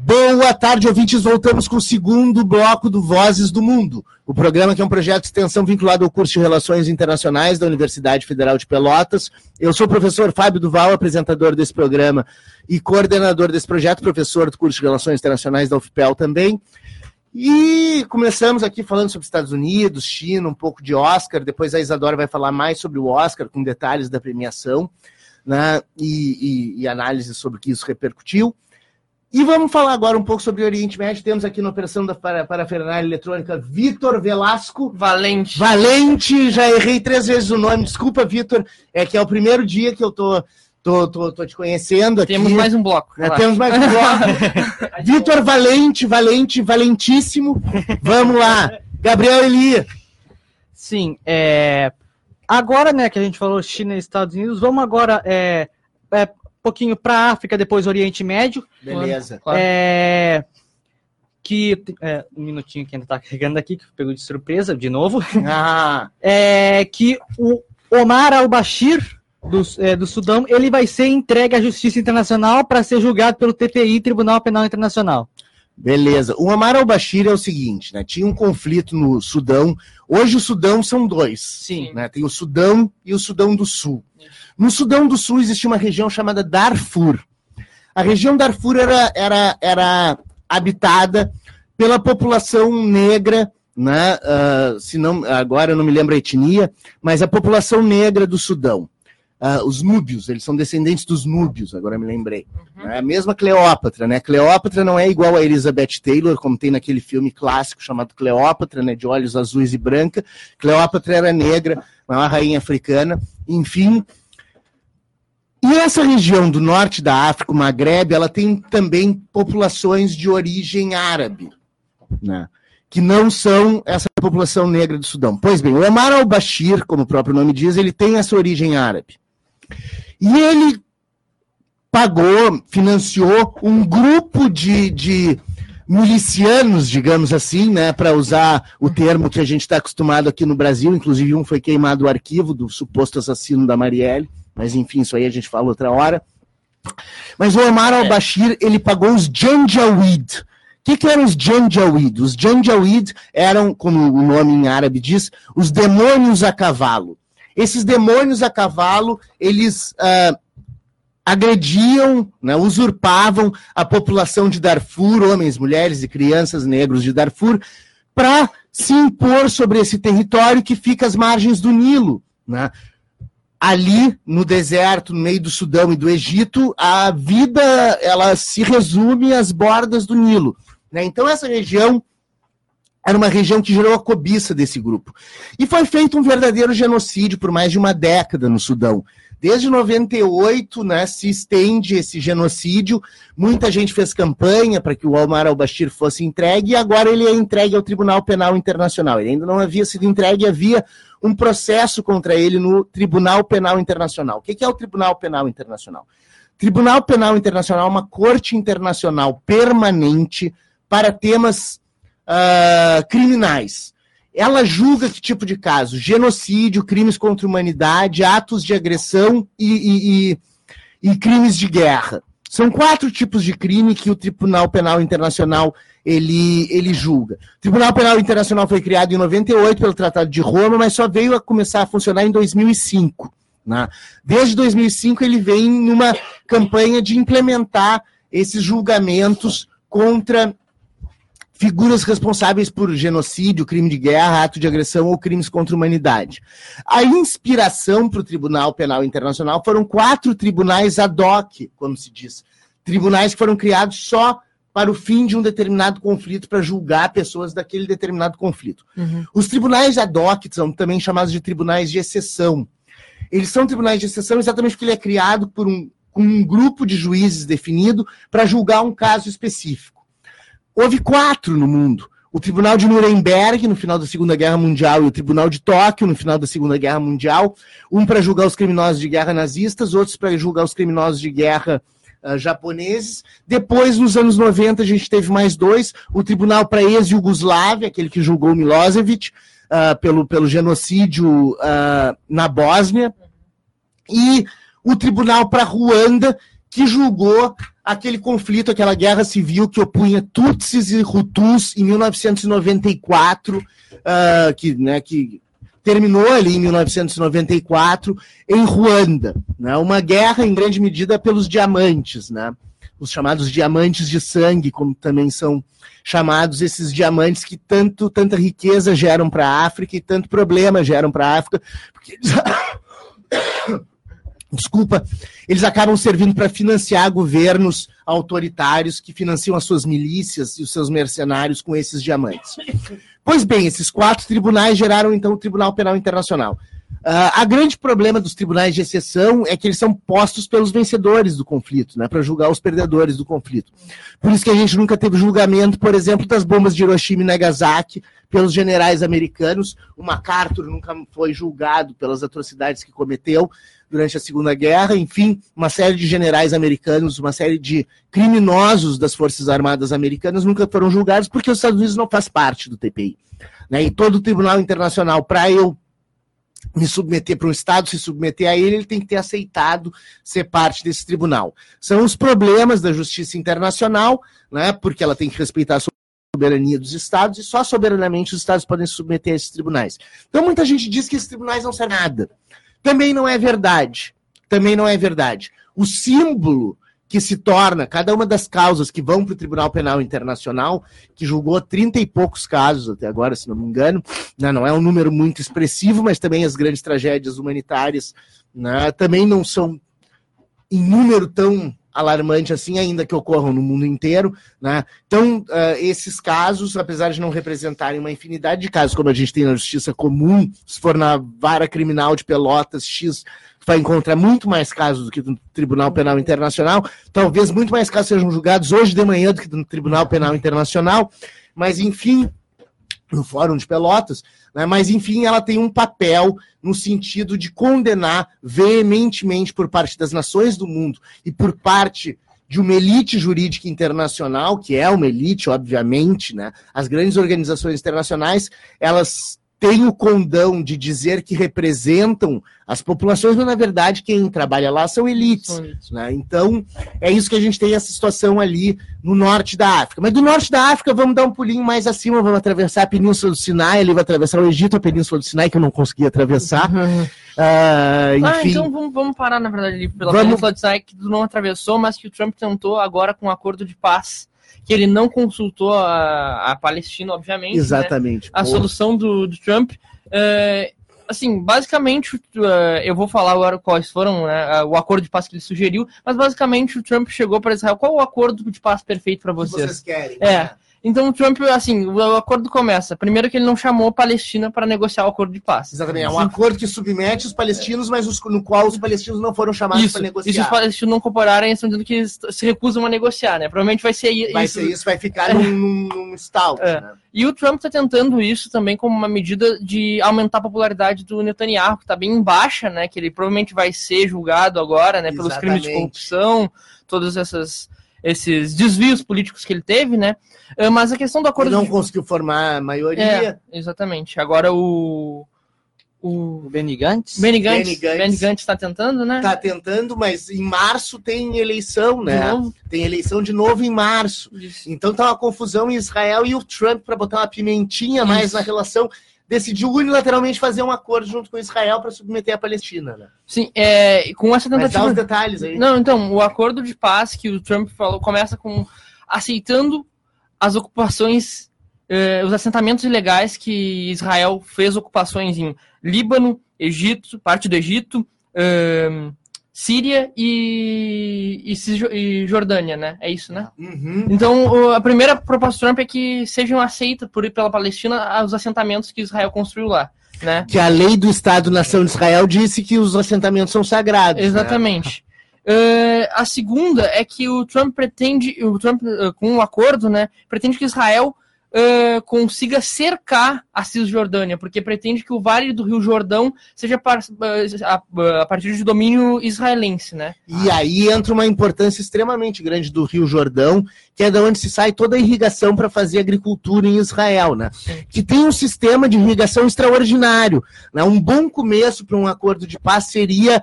Boa tarde, ouvintes. Voltamos com o segundo bloco do Vozes do Mundo. O programa que é um projeto de extensão vinculado ao curso de Relações Internacionais da Universidade Federal de Pelotas. Eu sou o professor Fábio Duval, apresentador desse programa e coordenador desse projeto, professor do curso de Relações Internacionais da UFPEL também. E começamos aqui falando sobre Estados Unidos, China, um pouco de Oscar. Depois a Isadora vai falar mais sobre o Oscar, com detalhes da premiação né, e, e, e análise sobre o que isso repercutiu. E vamos falar agora um pouco sobre o Oriente Médio. Temos aqui na operação da parafernália eletrônica Vitor Velasco. Valente. Valente, já errei três vezes o nome. Desculpa, Vitor. É que é o primeiro dia que eu tô Tô, tô, tô te conhecendo aqui. Temos mais um bloco. Né, temos mais um bloco. Vitor Valente, Valente, Valentíssimo. Vamos lá. Gabriel Elia. Sim, é... agora, né, que a gente falou China e Estados Unidos, vamos agora é, é um pouquinho para África, depois Oriente Médio. Beleza. Claro. É, que é, um minutinho que ainda tá carregando aqui, que pegou de surpresa de novo. Ah, É que o Omar al-Bashir do, é, do Sudão, ele vai ser entregue à Justiça Internacional para ser julgado pelo TPI, Tribunal Penal Internacional. beleza. O Omar al-Bashir é o seguinte, né? Tinha um conflito no Sudão. Hoje o Sudão são dois. Sim. né? Tem o Sudão e o Sudão do Sul. No Sudão do Sul existia uma região chamada Darfur. A região Darfur era, era, era habitada pela população negra, né? ah, se não, agora eu não me lembro a etnia, mas a população negra do Sudão. Ah, os núbios, eles são descendentes dos núbios, agora me lembrei. É a mesma Cleópatra, né? Cleópatra não é igual a Elizabeth Taylor, como tem naquele filme clássico chamado Cleópatra, né? De olhos azuis e branca. Cleópatra era negra, uma rainha africana, enfim. E essa região do norte da África, o Maghreb, ela tem também populações de origem árabe, né? Que não são essa população negra do Sudão. Pois bem, o Omar al-Bashir, como o próprio nome diz, ele tem essa origem árabe. E ele pagou, financiou um grupo de, de milicianos, digamos assim, né, para usar o termo que a gente está acostumado aqui no Brasil, inclusive um foi queimado o arquivo do suposto assassino da Marielle, mas enfim, isso aí a gente fala outra hora. Mas o Omar al-Bashir, ele pagou os Janjaweed. O que, que eram os Janjaweed? Os Janjaweed eram, como o nome em árabe diz, os demônios a cavalo. Esses demônios a cavalo, eles ah, agrediam, né, usurpavam a população de Darfur, homens, mulheres e crianças negros de Darfur, para se impor sobre esse território que fica às margens do Nilo. Né? Ali, no deserto, no meio do Sudão e do Egito, a vida ela se resume às bordas do Nilo. Né? Então, essa região era uma região que gerou a cobiça desse grupo. E foi feito um verdadeiro genocídio por mais de uma década no Sudão. Desde 98, né, se estende esse genocídio. Muita gente fez campanha para que o Omar al-Bashir fosse entregue e agora ele é entregue ao Tribunal Penal Internacional. Ele ainda não havia sido entregue, havia um processo contra ele no Tribunal Penal Internacional. O que é o Tribunal Penal Internacional? Tribunal Penal Internacional é uma corte internacional permanente para temas uh, criminais. Ela julga que tipo de caso? Genocídio, crimes contra a humanidade, atos de agressão e, e, e, e crimes de guerra. São quatro tipos de crime que o Tribunal Penal Internacional ele, ele julga. O Tribunal Penal Internacional foi criado em 98 pelo Tratado de Roma, mas só veio a começar a funcionar em 2005. Né? Desde 2005 ele vem numa campanha de implementar esses julgamentos contra figuras responsáveis por genocídio, crime de guerra, ato de agressão ou crimes contra a humanidade. A inspiração para o Tribunal Penal Internacional foram quatro tribunais ad hoc, como se diz. Tribunais que foram criados só para o fim de um determinado conflito, para julgar pessoas daquele determinado conflito. Uhum. Os tribunais ad hoc são também chamados de tribunais de exceção. Eles são tribunais de exceção exatamente porque ele é criado por um, com um grupo de juízes definido para julgar um caso específico. Houve quatro no mundo. O Tribunal de Nuremberg, no final da Segunda Guerra Mundial, e o Tribunal de Tóquio, no final da Segunda Guerra Mundial. Um para julgar os criminosos de guerra nazistas, outros para julgar os criminosos de guerra uh, japoneses. Depois, nos anos 90, a gente teve mais dois. O Tribunal para ex-Yugoslávia, aquele que julgou Milosevic uh, pelo, pelo genocídio uh, na Bósnia. E o Tribunal para Ruanda, que julgou aquele conflito, aquela guerra civil que opunha Tutsis e Hutus em 1994, uh, que, né, que terminou ali em 1994 em Ruanda, né, uma guerra em grande medida pelos diamantes, né, os chamados diamantes de sangue, como também são chamados esses diamantes que tanto tanta riqueza geram para a África e tanto problema geram para a África, porque desculpa, eles acabam servindo para financiar governos autoritários que financiam as suas milícias e os seus mercenários com esses diamantes. Pois bem, esses quatro tribunais geraram então o Tribunal Penal Internacional. Uh, a grande problema dos tribunais de exceção é que eles são postos pelos vencedores do conflito, né, para julgar os perdedores do conflito. Por isso que a gente nunca teve julgamento, por exemplo, das bombas de Hiroshima e Nagasaki pelos generais americanos. O MacArthur nunca foi julgado pelas atrocidades que cometeu durante a Segunda Guerra. Enfim, uma série de generais americanos, uma série de criminosos das Forças Armadas americanas nunca foram julgados porque os Estados Unidos não faz parte do TPI. Né? E todo o Tribunal Internacional, para eu me submeter para um Estado, se submeter a ele, ele tem que ter aceitado ser parte desse tribunal. São os problemas da justiça internacional, né, porque ela tem que respeitar a soberania dos Estados e só soberanamente os Estados podem se submeter a esses tribunais. Então muita gente diz que esses tribunais não servem nada. Também não é verdade. Também não é verdade. O símbolo que se torna, cada uma das causas que vão para o Tribunal Penal Internacional, que julgou 30 e poucos casos até agora, se não me engano, né, não é um número muito expressivo, mas também as grandes tragédias humanitárias né, também não são em número tão alarmante assim, ainda que ocorram no mundo inteiro. Né? Então, uh, esses casos, apesar de não representarem uma infinidade de casos, como a gente tem na justiça comum, se for na vara criminal de Pelotas X, vai encontrar muito mais casos do que no Tribunal Penal Internacional. Talvez muito mais casos sejam julgados hoje de manhã do que no Tribunal Penal Internacional. Mas, enfim, no Fórum de Pelotas, né? mas, enfim, ela tem um papel no sentido de condenar veementemente por parte das nações do mundo e por parte de uma elite jurídica internacional, que é uma elite, obviamente, né? As grandes organizações internacionais, elas tem o condão de dizer que representam as populações, mas na verdade quem trabalha lá são elites. Né? Então, é isso que a gente tem essa situação ali no norte da África. Mas do norte da África, vamos dar um pulinho mais acima, vamos atravessar a Península do Sinai, ali vai atravessar o Egito, a Península do Sinai, que eu não consegui atravessar. Uhum. Uh, ah, então vamos, vamos, parar, na verdade, ali pela vamos... Península do Sinai, que tu não atravessou, mas que o Trump tentou agora com um acordo de paz que ele não consultou a, a Palestina, obviamente. Né? Exatamente. Né? A solução do, do Trump. É, assim, basicamente, uh, eu vou falar agora quais foram né, o acordo de paz que ele sugeriu, mas basicamente o Trump chegou para Israel. Qual o acordo de paz perfeito para vocês? Que vocês querem. É. Né? Então o Trump, assim, o acordo começa. Primeiro que ele não chamou a Palestina para negociar o acordo de paz. Exatamente. É um acordo que submete os palestinos, mas os, no qual os palestinos não foram chamados para negociar. E se os palestinos não cooperarem, estão dizendo que se recusam a negociar, né? Provavelmente vai ser isso. Vai ser isso, vai ficar num, num, num. É. Né? E o Trump está tentando isso também como uma medida de aumentar a popularidade do Netanyahu, que está bem baixa, né? Que ele provavelmente vai ser julgado agora, né? Pelos Exatamente. crimes de corrupção, todas essas esses desvios políticos que ele teve, né? Ah, mas a questão do acordo. Ele não de... conseguiu formar a maioria. É, exatamente. Agora o. O Benny Gantz? Benny Gantz, Benny Gantz está tentando, né? Está tentando, mas em março tem eleição, né? Tem eleição de novo em março. Isso. Então tá uma confusão em Israel e o Trump para botar uma pimentinha Isso. mais na relação decidiu unilateralmente fazer um acordo junto com Israel para submeter a Palestina, né? Sim, é, com essa tentativa. Mas dá os detalhes aí. Não, então, o acordo de paz que o Trump falou começa com aceitando as ocupações, eh, os assentamentos ilegais que Israel fez ocupações em Líbano, Egito, parte do Egito, eh, Síria e, e, e, Jordânia, né? É isso, né? Uhum. Então, a primeira proposta do Trump é que sejam aceitas por pela Palestina os assentamentos que Israel construiu lá. Né? Que a lei do Estado-nação de Israel disse que os assentamentos são sagrados. Né? Exatamente. Né? Uh, a segunda é que o Trump pretende, o Trump, uh, com o um acordo, né, pretende que Israel uh, consiga cercar a Cisjordânia, porque pretende que o Vale do Rio Jordão seja par, a, a, partir de domínio israelense, né? E aí entra uma importância extremamente grande do Rio Jordão, que é da onde se sai toda a irrigação para fazer agricultura em Israel, né? Sim. Que tem um sistema de irrigação extraordinário, né? Um bom começo para um acordo de paz seria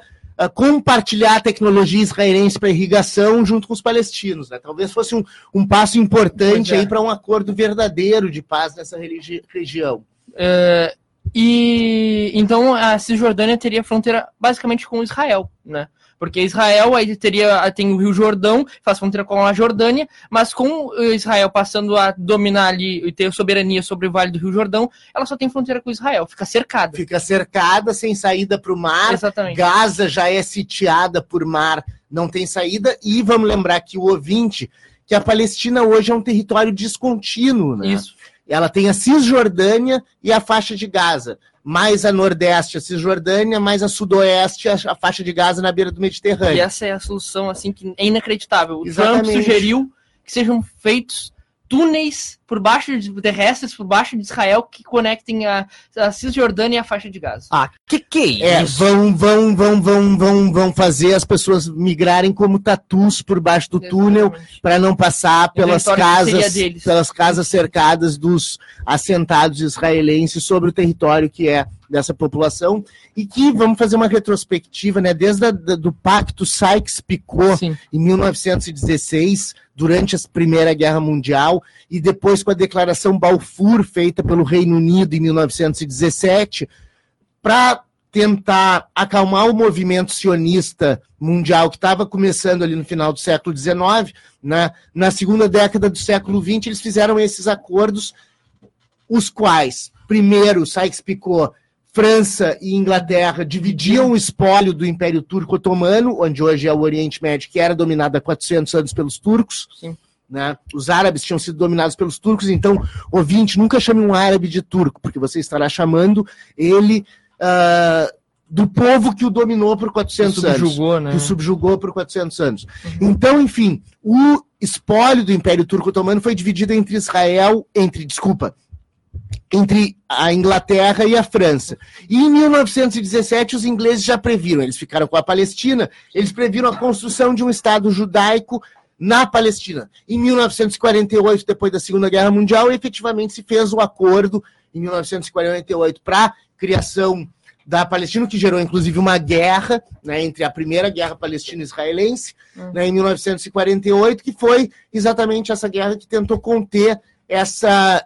compartilhar a tecnologia israelense para irrigação junto com os palestinos. Né? Talvez fosse um, um passo importante é. aí para um acordo verdadeiro de paz nessa região. É, e então a Cisjordânia teria fronteira basicamente com Israel, né? Porque Israel aí teria tem o Rio Jordão, faz fronteira com a Jordânia, mas com Israel passando a dominar ali e ter soberania sobre o Vale do Rio Jordão, ela só tem fronteira com Israel, fica cercada. Fica cercada, sem saída para o mar. Exatamente. Gaza já é sitiada por mar, não tem saída. E vamos lembrar que o ouvinte que a Palestina hoje é um território descontínuo, né? Isso. ela tem a Cisjordânia e a faixa de Gaza. Mais a Nordeste, a Cisjordânia, mais a Sudoeste, a, a faixa de Gaza na beira do Mediterrâneo. E essa é a solução, assim, que é inacreditável. O Exatamente. Trump sugeriu que sejam feitos túneis por baixo de terrestres por baixo de Israel que conectem a, a Cisjordânia e a faixa de Gaza. Ah, que que é É, isso? vão, vão, vão, vão, vão, vão fazer as pessoas migrarem como tatus por baixo do túnel Exatamente. para não passar pelas casas, pelas casas cercadas dos assentados israelenses sobre o território que é dessa população e que vamos fazer uma retrospectiva, né, desde a, do Pacto Sykes-Picot em 1916, durante a Primeira Guerra Mundial, e depois com a Declaração Balfour, feita pelo Reino Unido em 1917, para tentar acalmar o movimento sionista mundial que estava começando ali no final do século XIX, né? na segunda década do século XX, eles fizeram esses acordos, os quais, primeiro, Sykes-Picot, França e Inglaterra dividiam o espólio do Império Turco Otomano, onde hoje é o Oriente Médio, que era dominado há 400 anos pelos turcos. Sim. Né? Os árabes tinham sido dominados pelos turcos, então, ouvinte, nunca chame um árabe de turco, porque você estará chamando ele ah, do povo que o dominou por 400 anos Subjugou, né? que o subjugou por 400 anos. Então, enfim, o espólio do Império Turco Otomano foi dividido entre Israel, entre, desculpa, entre a Inglaterra e a França. E em 1917 os ingleses já previram, eles ficaram com a Palestina, eles previram a construção de um Estado judaico na Palestina. Em 1948, depois da Segunda Guerra Mundial, efetivamente se fez o acordo em 1948 para a criação da Palestina, que gerou inclusive uma guerra né, entre a primeira guerra palestina-israelense, né, em 1948, que foi exatamente essa guerra que tentou conter essa,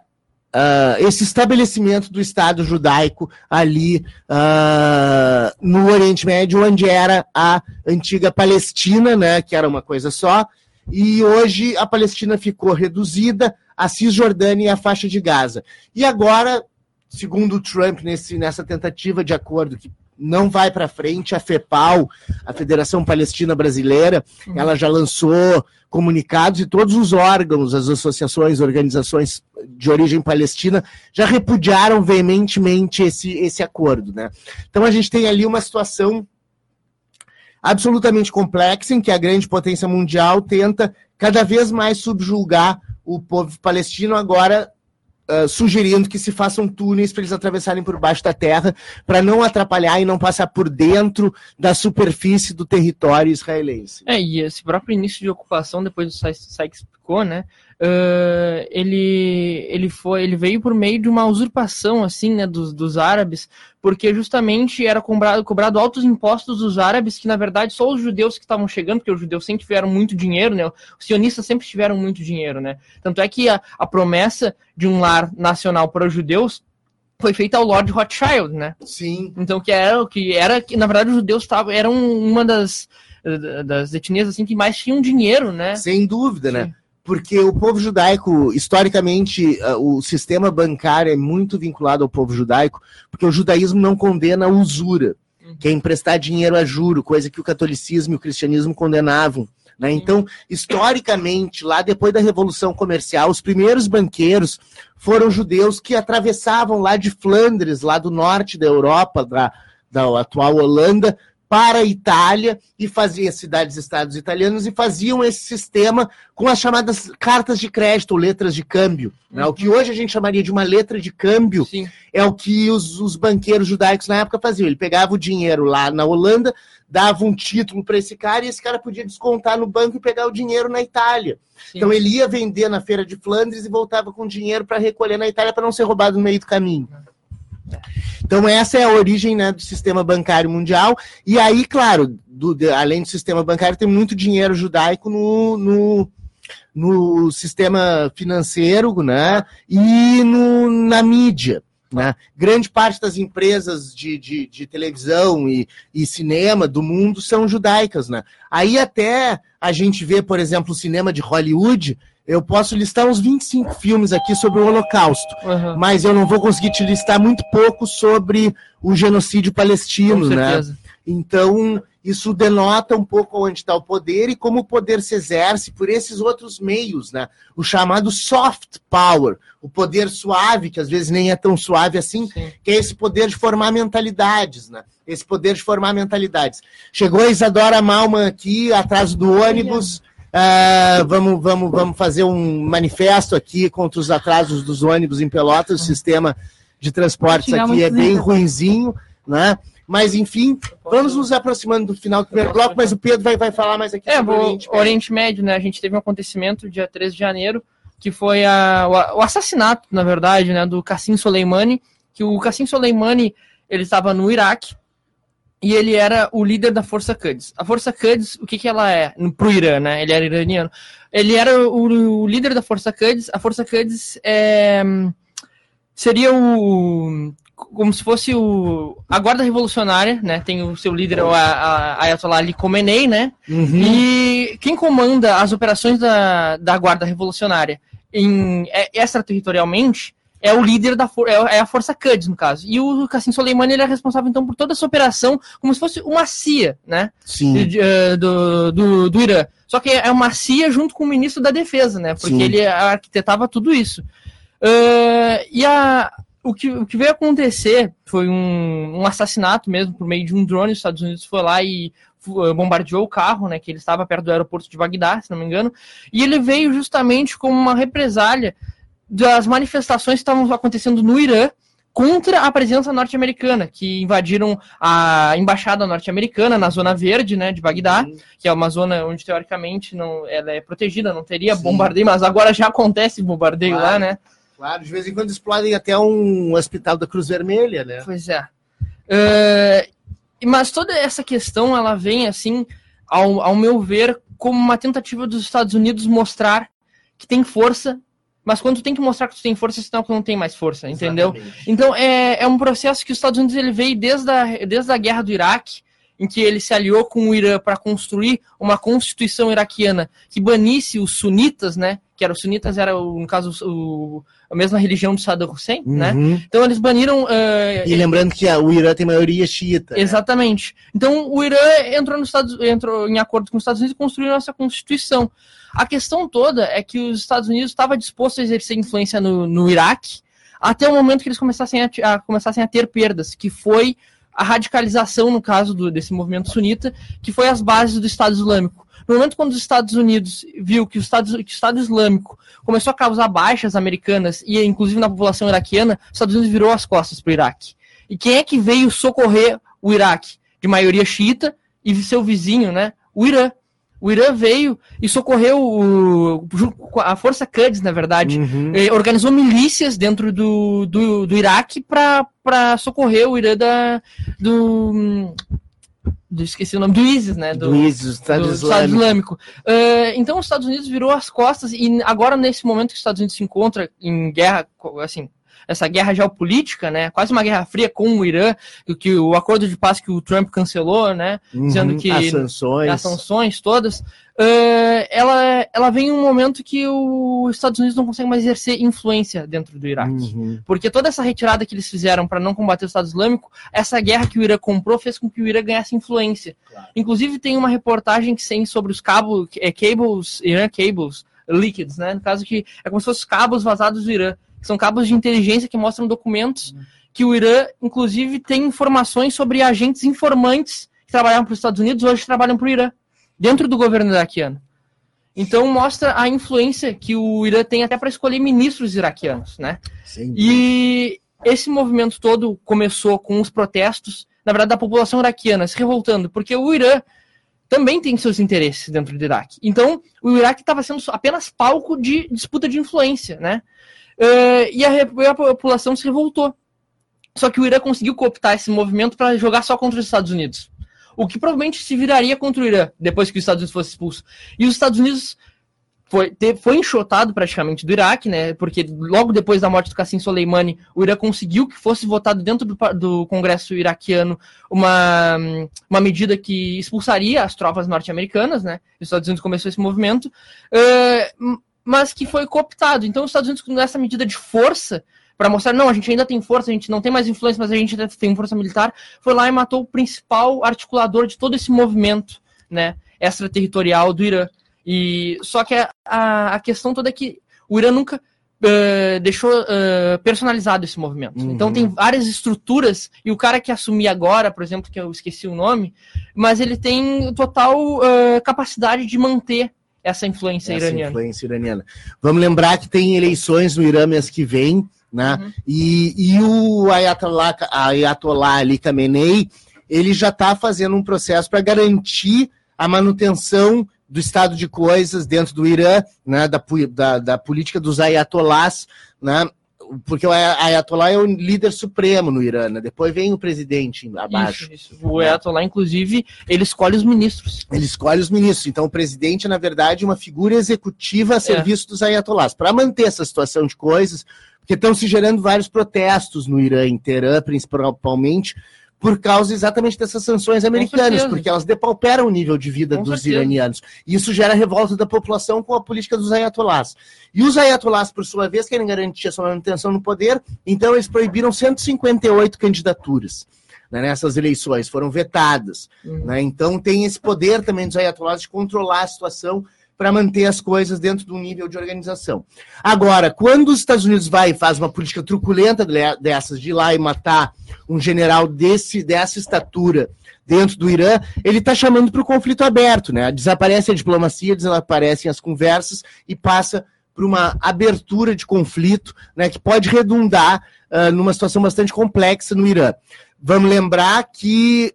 ah, esse estabelecimento do Estado judaico ali ah, no Oriente Médio, onde era a antiga Palestina, né, que era uma coisa só, e hoje a Palestina ficou reduzida a Cisjordânia e a faixa de Gaza. E agora, segundo o Trump, nesse, nessa tentativa de acordo que não vai para frente, a FEPAL, a Federação Palestina Brasileira, ela já lançou comunicados e todos os órgãos, as associações, organizações de origem palestina já repudiaram veementemente esse, esse acordo. Né? Então a gente tem ali uma situação absolutamente complexa em que a grande potência mundial tenta cada vez mais subjugar o povo palestino, agora ah, sugerindo que se façam túneis para eles atravessarem por baixo da terra, para não atrapalhar e não passar por dentro da superfície do território israelense. É, e esse próprio início de ocupação, depois do Sykes Picot, né? Ah, ele, ele foi, ele veio por meio de uma usurpação, assim, né, dos, dos árabes, porque justamente era cobrado, cobrado altos impostos dos árabes, que na verdade só os judeus que estavam chegando, porque os judeus sempre tiveram muito dinheiro, né? Os sionistas sempre tiveram muito dinheiro, né? Tanto é que a, a promessa de um lar nacional para os judeus foi feita ao Lord Rothschild, né? Sim. Então que era o que era que na verdade os judeus estavam eram uma das das etnias assim que mais tinham dinheiro, né? Sem dúvida, né? Porque o povo judaico, historicamente, ah, o sistema bancário é muito vinculado ao povo judaico, porque o judaísmo não condena a usura, que é emprestar dinheiro a juro, coisa que o catolicismo e o cristianismo condenavam. Né? Então, historicamente, lá depois da Revolução Comercial, os primeiros banqueiros foram judeus que atravessavam lá de Flandres, lá do norte da Europa, da, da atual Holanda, para a Itália e faziam cidades-estados italianos e faziam esse sistema com as chamadas cartas de crédito ou letras de câmbio. né? O que hoje a gente chamaria de uma letra de câmbio Sim. é o que os, os banqueiros judaicos na época faziam. Ele pegava o dinheiro lá na Holanda, dava um título para esse cara e esse cara podia descontar no banco e pegar o dinheiro na Itália. Sim. Então ele ia vender na feira de Flandres e voltava com dinheiro para recolher na Itália para não ser roubado no meio do caminho. Então essa é a origem né, do sistema bancário mundial. E aí, claro, do- de- além do sistema bancário, tem muito dinheiro judaico no, no, no sistema financeiro né, e no, na mídia. Né? Grande parte das empresas de, de, de televisão e, e cinema do mundo são judaicas. Né? Aí até a gente vê, por exemplo, o cinema de Hollywood. Eu posso listar uns 25 filmes aqui sobre o Holocausto Aham. mas eu não vou conseguir te listar muito pouco sobre o genocídio palestino, né? Então, isso denota um pouco onde está o poder e como o poder se exerce por esses outros meios, né? O chamado soft power, o poder suave, que às vezes nem é tão suave assim, Sim. que é esse poder de formar mentalidades, né? Esse poder de formar mentalidades. Chegou a Isadora Malman aqui, atrás do ônibus. Uh, vamos, vamos, vamos fazer um manifesto aqui contra os atrasos dos ônibus em Pelotas. O sistema de transportes aqui é bem ruinzinho, né? Mas, enfim, vamos nos aproximando do final do primeiro bloco, mas o Pedro vai, vai falar mais aqui é, sobre o Oriente Médio. Oriente Médio, né? A gente teve um acontecimento dia 13 de janeiro, que foi a, o, assassinato, na verdade, né, do Cassim Soleimani, que o Cassim Soleimani, ele estava no Iraque, e ele era o líder da Força Quds. A Força Quds, o que, que ela é pro Irã, né? Ele era iraniano. Ele era o, o líder da Força Quds. A Força Quds é, seria o como se fosse o, a guarda revolucionária, né? Tem o seu líder, a, a Ayatollah Ali Khomeini, né? Uhum. E quem comanda as operações da, da guarda revolucionária em, é, extraterritorialmente é o líder da é, é a força Quds, no caso. E o Cassim Soleimani ele é responsável então por toda essa operação, como se fosse uma CIA, né? Sim. De, uh, do, do, do Irã. Só que é uma CIA junto com o ministro da Defesa, né? Porque Sim. ele arquitetava tudo isso. Uh, e a, o que, o que veio acontecer foi um, um, assassinato mesmo por meio de um drone. Os Estados Unidos foi lá e uh, bombardeou o carro, né? Que ele estava perto do aeroporto de Bagdá, se não me engano. E ele veio justamente como uma represália das manifestações que estavam acontecendo no Irã contra a presença norte-americana, que invadiram a embaixada norte-americana na zona verde, né, de Bagdá, Sim. que é uma zona onde teoricamente não, ela é protegida, não teria Sim. bombardeio, mas agora já acontece bombardeio claro. lá, né? Claro, de vez em quando explodem até um hospital da Cruz Vermelha, né? Pois é. Uh, mas toda essa questão, ela vem, assim, ao, ao meu ver, como uma tentativa dos Estados Unidos mostrar que tem força, mas quando tu tem que mostrar que tu tem força, senão tu não tem mais força, entendeu? Exatamente. Então é, é um processo que os Estados Unidos ele veio desde a, desde a guerra do Iraque, em que ele se aliou com o Irã para construir uma constituição iraquiana que banisse os sunitas, né? Que eram os sunitas, era no caso o, a mesma religião do Saddam Hussein, né? uhum. né? Então eles baniram. Uh, e lembrando que o Irã tem maioria xiita. Né? Exatamente. Então o Irã entrou, nos Estados, entrou em acordo com os Estados Unidos e construiu essa constituição. A questão toda é que os Estados Unidos estavam dispostos a exercer influência no, no Iraque até o momento que eles começassem a, a, começassem a ter perdas, que foi a radicalização, no caso do, desse movimento sunita, que foi as bases do Estado Islâmico. No momento quando os Estados Unidos viu que o Estado, que o Estado Islâmico começou a causar baixas americanas, e inclusive na população iraquiana, os Estados Unidos virou as costas para o Iraque. E quem é que veio socorrer o Iraque? De maioria xiita e seu vizinho, né? O Irã. O Irã veio e socorreu o, a Força Quds, na verdade. Uhum. Organizou milícias dentro do, do, do Iraque para socorrer o Irã da, do, do, esqueci o nome, do ISIS, né? Do, do ISIS, do Estado do Islâmico. Estado Islâmico. Uh, então os Estados Unidos virou as costas e agora nesse momento que os Estados Unidos se encontra em guerra, assim, essa guerra geopolítica, né? Quase uma guerra fria com o Irã, que o acordo de paz que o Trump cancelou, né? Uhum, dizendo que as sanções, as sanções todas, uh, ela, ela vem em um momento que os Estados Unidos não conseguem mais exercer influência dentro do Iraque, uhum. porque toda essa retirada que eles fizeram para não combater o Estado Islâmico, essa guerra que o Irã comprou fez com que o Irã ganhasse influência. Claro. Inclusive tem uma reportagem que tem sobre os cabos, é, cables, Irã cables líquidos, né? No caso que é como se fossem cabos vazados do Irã. São cabos de inteligência que mostram documentos que o Irã, inclusive, tem informações sobre agentes informantes que trabalhavam para os Estados Unidos hoje trabalham para o Irã, dentro do governo iraquiano. Então mostra a influência que o Irã tem até para escolher ministros iraquianos, né? Sim. E esse movimento todo começou com os protestos, na verdade, da população iraquiana se revoltando, porque o Irã também tem seus interesses dentro do Iraque. Então, o Iraque estava sendo apenas palco de disputa de influência, né? Uh, e a, a, população se revoltou. Só que o Irã conseguiu cooptar esse movimento para jogar só contra os Estados Unidos. O que provavelmente se viraria contra o Irã depois que os Estados Unidos fosse expulso. E os Estados Unidos foi, foi enxotado praticamente do Iraque, né? Porque logo depois da morte do Qassim Soleimani, o Irã conseguiu que fosse votado dentro do, do Congresso iraquiano uma, uma medida que expulsaria as tropas norte-americanas, né? Os Estados Unidos começou esse movimento. Uh, mas que foi cooptado. Então, os Estados Unidos, nessa medida de força, para mostrar, não, a gente ainda tem força, a gente não tem mais influência, mas a gente ainda tem força militar, foi lá e matou o principal articulador de todo esse movimento, né, extraterritorial do Irã. E só que a, a, a questão toda é que o Irã nunca uh, deixou uh, personalizado esse movimento. Uhum. Então tem várias estruturas e o cara que assumir agora, por exemplo, que eu esqueci o nome, mas ele tem total uh, capacidade de manter essa influência essa iraniana. influência iraniana. Vamos lembrar que tem eleições no Irã mês que vem, né? Uhum. E, e o Ayatollah, Ayatollah Ali Khamenei, ele já está fazendo um processo para garantir a manutenção do estado de coisas dentro do Irã, né, da, da, da política dos ayatolás, né, porque o Ayatollah é o líder supremo no Irã, né? depois vem o presidente abaixo. Isso, isso. O Ayatollah, inclusive, ele escolhe os ministros. Ele escolhe os ministros. Então, o presidente, na verdade, é uma figura executiva a é. serviço é. dos Ayatollahs. Para manter essa situação de coisas, porque estão se gerando vários protestos no Irã, em Teherã, principalmente, por causa exatamente dessas sanções americanas, porque elas depauperam o nível de vida com dos certeza. iranianos. E isso gera revolta da população com a política dos ayatolás. E os ayatolás, por sua vez, querem garantir a sua manutenção no poder, então eles proibiram 158 candidaturas né, nessas eleições, foram vetadas. Uhum. Né? Então tem esse poder também dos ayatolás de controlar a situação para manter as coisas dentro de um nível de organização. Agora, quando os Estados Unidos vai e faz uma política truculenta dessas, de ir lá e matar um general desse, dessa estatura dentro do Irã, ele está chamando para o conflito aberto, né? Desaparece a diplomacia, desaparecem as conversas e passa para uma abertura de conflito, né, que pode redundar uh, numa situação bastante complexa no Irã. Vamos lembrar que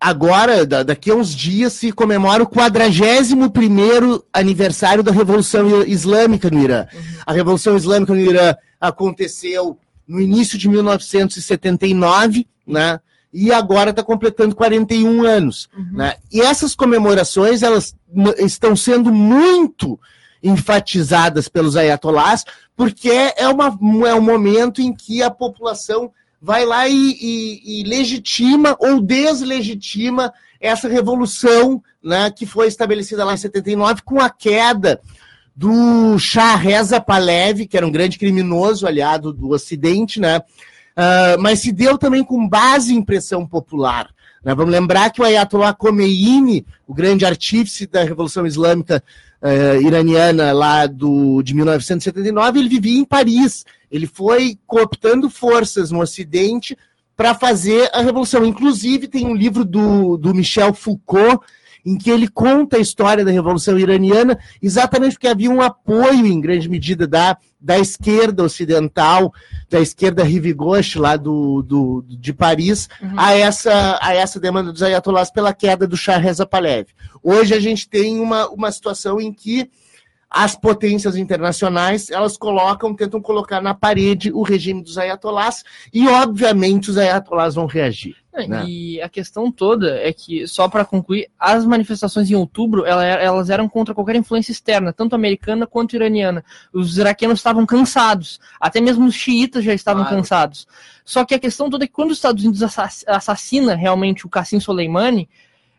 agora, daqui a uns dias, se comemora o 41 aniversário da Revolução Islâmica no Irã. A Revolução Islâmica no Irã aconteceu no início de 1979, né? E agora está completando 41 anos. Uhum. Né? E essas comemorações, elas estão sendo muito enfatizadas pelos ayatolás, porque é, uma, é um momento em que a população vai lá e, e, e legitima ou deslegitima essa revolução né, que foi estabelecida lá em 79 com a queda do Shah Reza Pahlavi, que era um grande criminoso aliado do Ocidente, né? Uh, mas se deu também com base em pressão popular. Né? Vamos lembrar que o Ayatollah Khomeini, o grande artífice da Revolução Islâmica uh, iraniana lá do, de 1979, ele vivia em Paris. Ele foi cooptando forças no Ocidente para fazer a revolução. Inclusive, tem um livro do, do Michel Foucault em que ele conta a história da Revolução Iraniana, exatamente porque havia um apoio, em grande medida, da, da esquerda ocidental, da esquerda rive gauche lá do, do, de Paris, uhum. a, essa, a essa demanda dos ayatollahs pela queda do Shah Reza Pahlavi. Hoje a gente tem uma, uma situação em que as potências internacionais, elas colocam, tentam colocar na parede o regime dos ayatolás e, obviamente, os ayatolás vão reagir. Né? E a questão toda é que, só para concluir, as manifestações em outubro, elas eram contra qualquer influência externa, tanto americana quanto iraniana. Os iraquianos estavam cansados, até mesmo os xiitas já estavam claro. cansados. Só que a questão toda é que quando os Estados Unidos assassina realmente o Qassim Soleimani,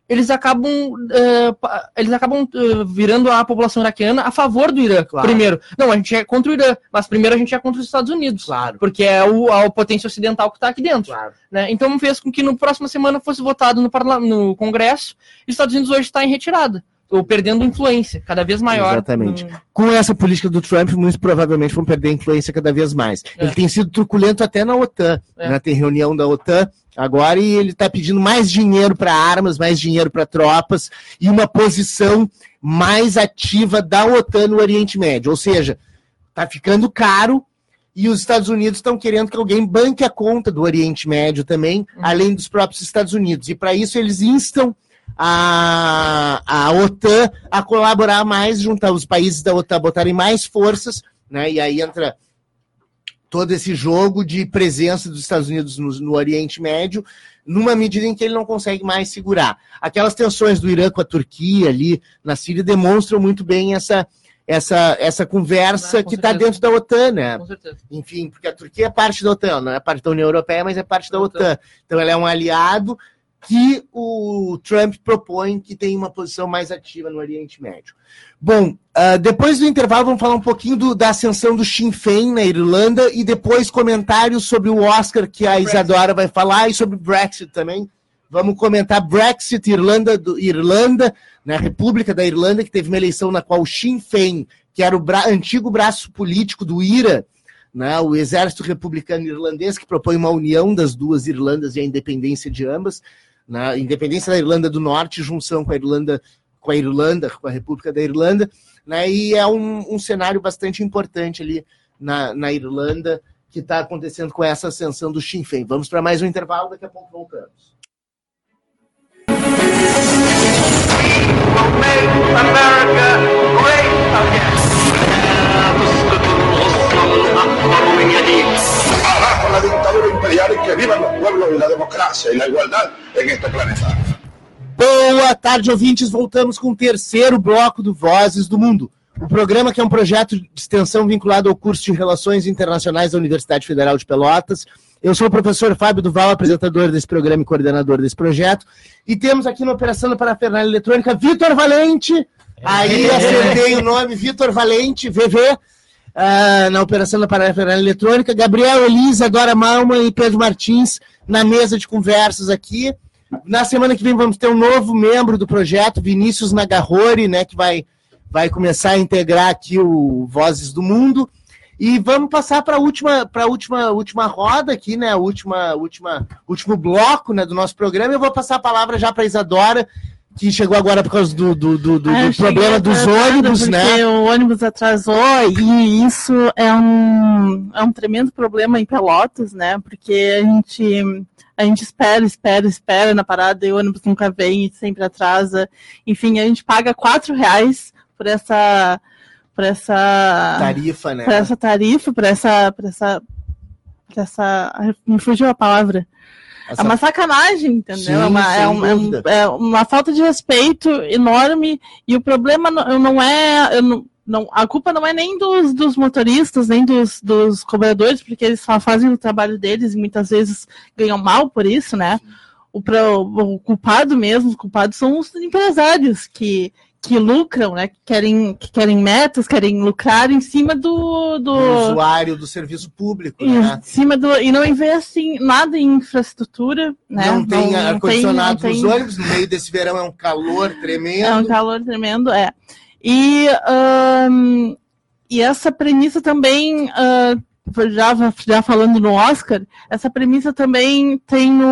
eles acabam, uh, eles acabam uh, virando a população iraquiana a favor do Irã. Claro. Primeiro, não, a gente é contra o Irã, mas primeiro a gente é contra os Estados Unidos. Claro. Porque é o, a potência ocidental que está aqui dentro. Claro. Né? Então fez com que no próxima semana fosse votado no, no Congresso e os Estados Unidos hoje está em retirada ou perdendo influência cada vez maior. Exatamente. No... Com essa política do Trump, muito provavelmente vão perder influência cada vez mais. É. Ele tem sido truculento até na OTAN. É. Né? Tem reunião da OTAN agora e ele está pedindo mais dinheiro para armas, mais dinheiro para tropas e uma posição mais ativa da OTAN no Oriente Médio. Ou seja, está ficando caro e os Estados Unidos estão querendo que alguém banque a conta do Oriente Médio também, uhum. além dos próprios Estados Unidos. E para isso eles instam a, a OTAN a colaborar mais, juntar os países da OTAN, botarem mais forças, né? E aí entra todo esse jogo de presença dos Estados Unidos no, no, Oriente Médio, numa medida em que ele não consegue mais segurar. Aquelas tensões do Irã com a Turquia ali na Síria demonstram muito bem essa, essa, essa conversa ah, que está dentro da OTAN, né? Com certeza. Enfim, porque a Turquia é parte da OTAN, não é parte da União Europeia, mas é parte da OTAN. Então ela é um aliado que o Trump propõe que tem uma posição mais ativa no Oriente Médio. Bom, uh, depois do intervalo vamos falar um pouquinho do, da ascensão do Sinn Féin na Irlanda e depois comentários sobre o Oscar que a Isadora vai falar e sobre Brexit também. Vamos comentar Brexit, Irlanda, do, Irlanda, né, República da Irlanda, que teve uma eleição na qual o Sinn Féin, que era o bra antigo braço político do IRA, né, o exército republicano irlandês, que propõe uma união das duas Irlandas e a independência de ambas, na né, independência da Irlanda do Norte, junção com a Irlanda, com a Irlanda, com a República da Irlanda, né, e é um, um cenário bastante importante ali na, na Irlanda que está acontecendo com essa ascensão do Sinn Féin. Vamos para mais um intervalo, daqui a pouco voltamos. America great again. Abajo la dictadura imperial y que vivan los pueblos y la democracia y la igualdad en este planeta. Boa tarde, ouvintes. Voltamos com o terceiro bloco do Vozes do Mundo. O programa que é um projeto de extensão vinculado ao curso de Relações Internacionais da Universidade Federal de Pelotas. Eu sou o professor Fábio Duval, apresentador desse programa e coordenador desse projeto. E temos aqui na Operação para a Fernanda Eletrônica Vitor Valente. Aí acertei o nome, Vitor Valente, VV uh, na operação da parafernália eletrônica, Gabriel Elisa, Dora Malma e Pedro Martins na mesa de conversas aqui. Na semana que vem vamos ter um novo membro do projeto, Vinícius Nagarrori, né, que vai, vai começar a integrar aqui o Vozes do Mundo. E vamos passar para a última, pra última, última roda aqui, né? Última, última, último bloco né, do nosso programa. Eu vou passar a palavra já para Isadora, que chegou agora por causa do, do, do, do, ah, do problema dos ônibus, né? O ônibus atrasou e isso é um, é um tremendo problema em Pelotas, né? Porque a gente, a gente espera, espera, espera na parada e o ônibus nunca vem e sempre atrasa. Enfim, a gente paga quatro reais por essa por essa tarifa, né? Por essa tarifa, por essa, por essa, por essa, me fugiu a palavra. Essa... É uma sacanagem, entendeu? Sim, é, uma, é, uma, é, uma, falta de respeito enorme. E o problema não, não é. Não, não, a culpa não é nem dos, dos motoristas, nem dos, dos cobradores, porque eles só fazem o trabalho deles e muitas vezes ganham mal por isso, né? O, o culpado mesmo, os culpados são os empresários que, que lucram, né? Que querem, que querem metas, querem lucrar em cima do, do... do usuário do serviço público, em né? cima do e não investem nada em infraestrutura, né? Não tem ar-condicionado nos tem... ônibus, no meio desse verão é um calor tremendo. É um calor tremendo, é. E, um, e essa premissa também uh, já, já falando no Oscar, essa premissa também tem no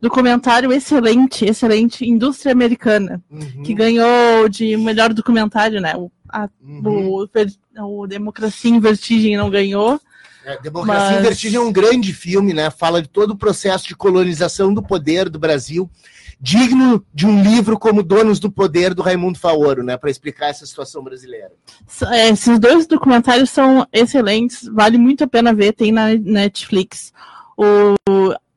documentário excelente, excelente, Indústria Americana, uhum. que ganhou de melhor documentário, né? O, a, uhum. o, o Democracia em Vertigem não ganhou. É, Democracia mas... em Vertigem é um grande filme, né? Fala de todo o processo de colonização do poder do Brasil digno de um livro como Donos do Poder, do Raimundo Faoro, né, para explicar essa situação brasileira. É, esses dois documentários são excelentes, vale muito a pena ver, tem na Netflix. O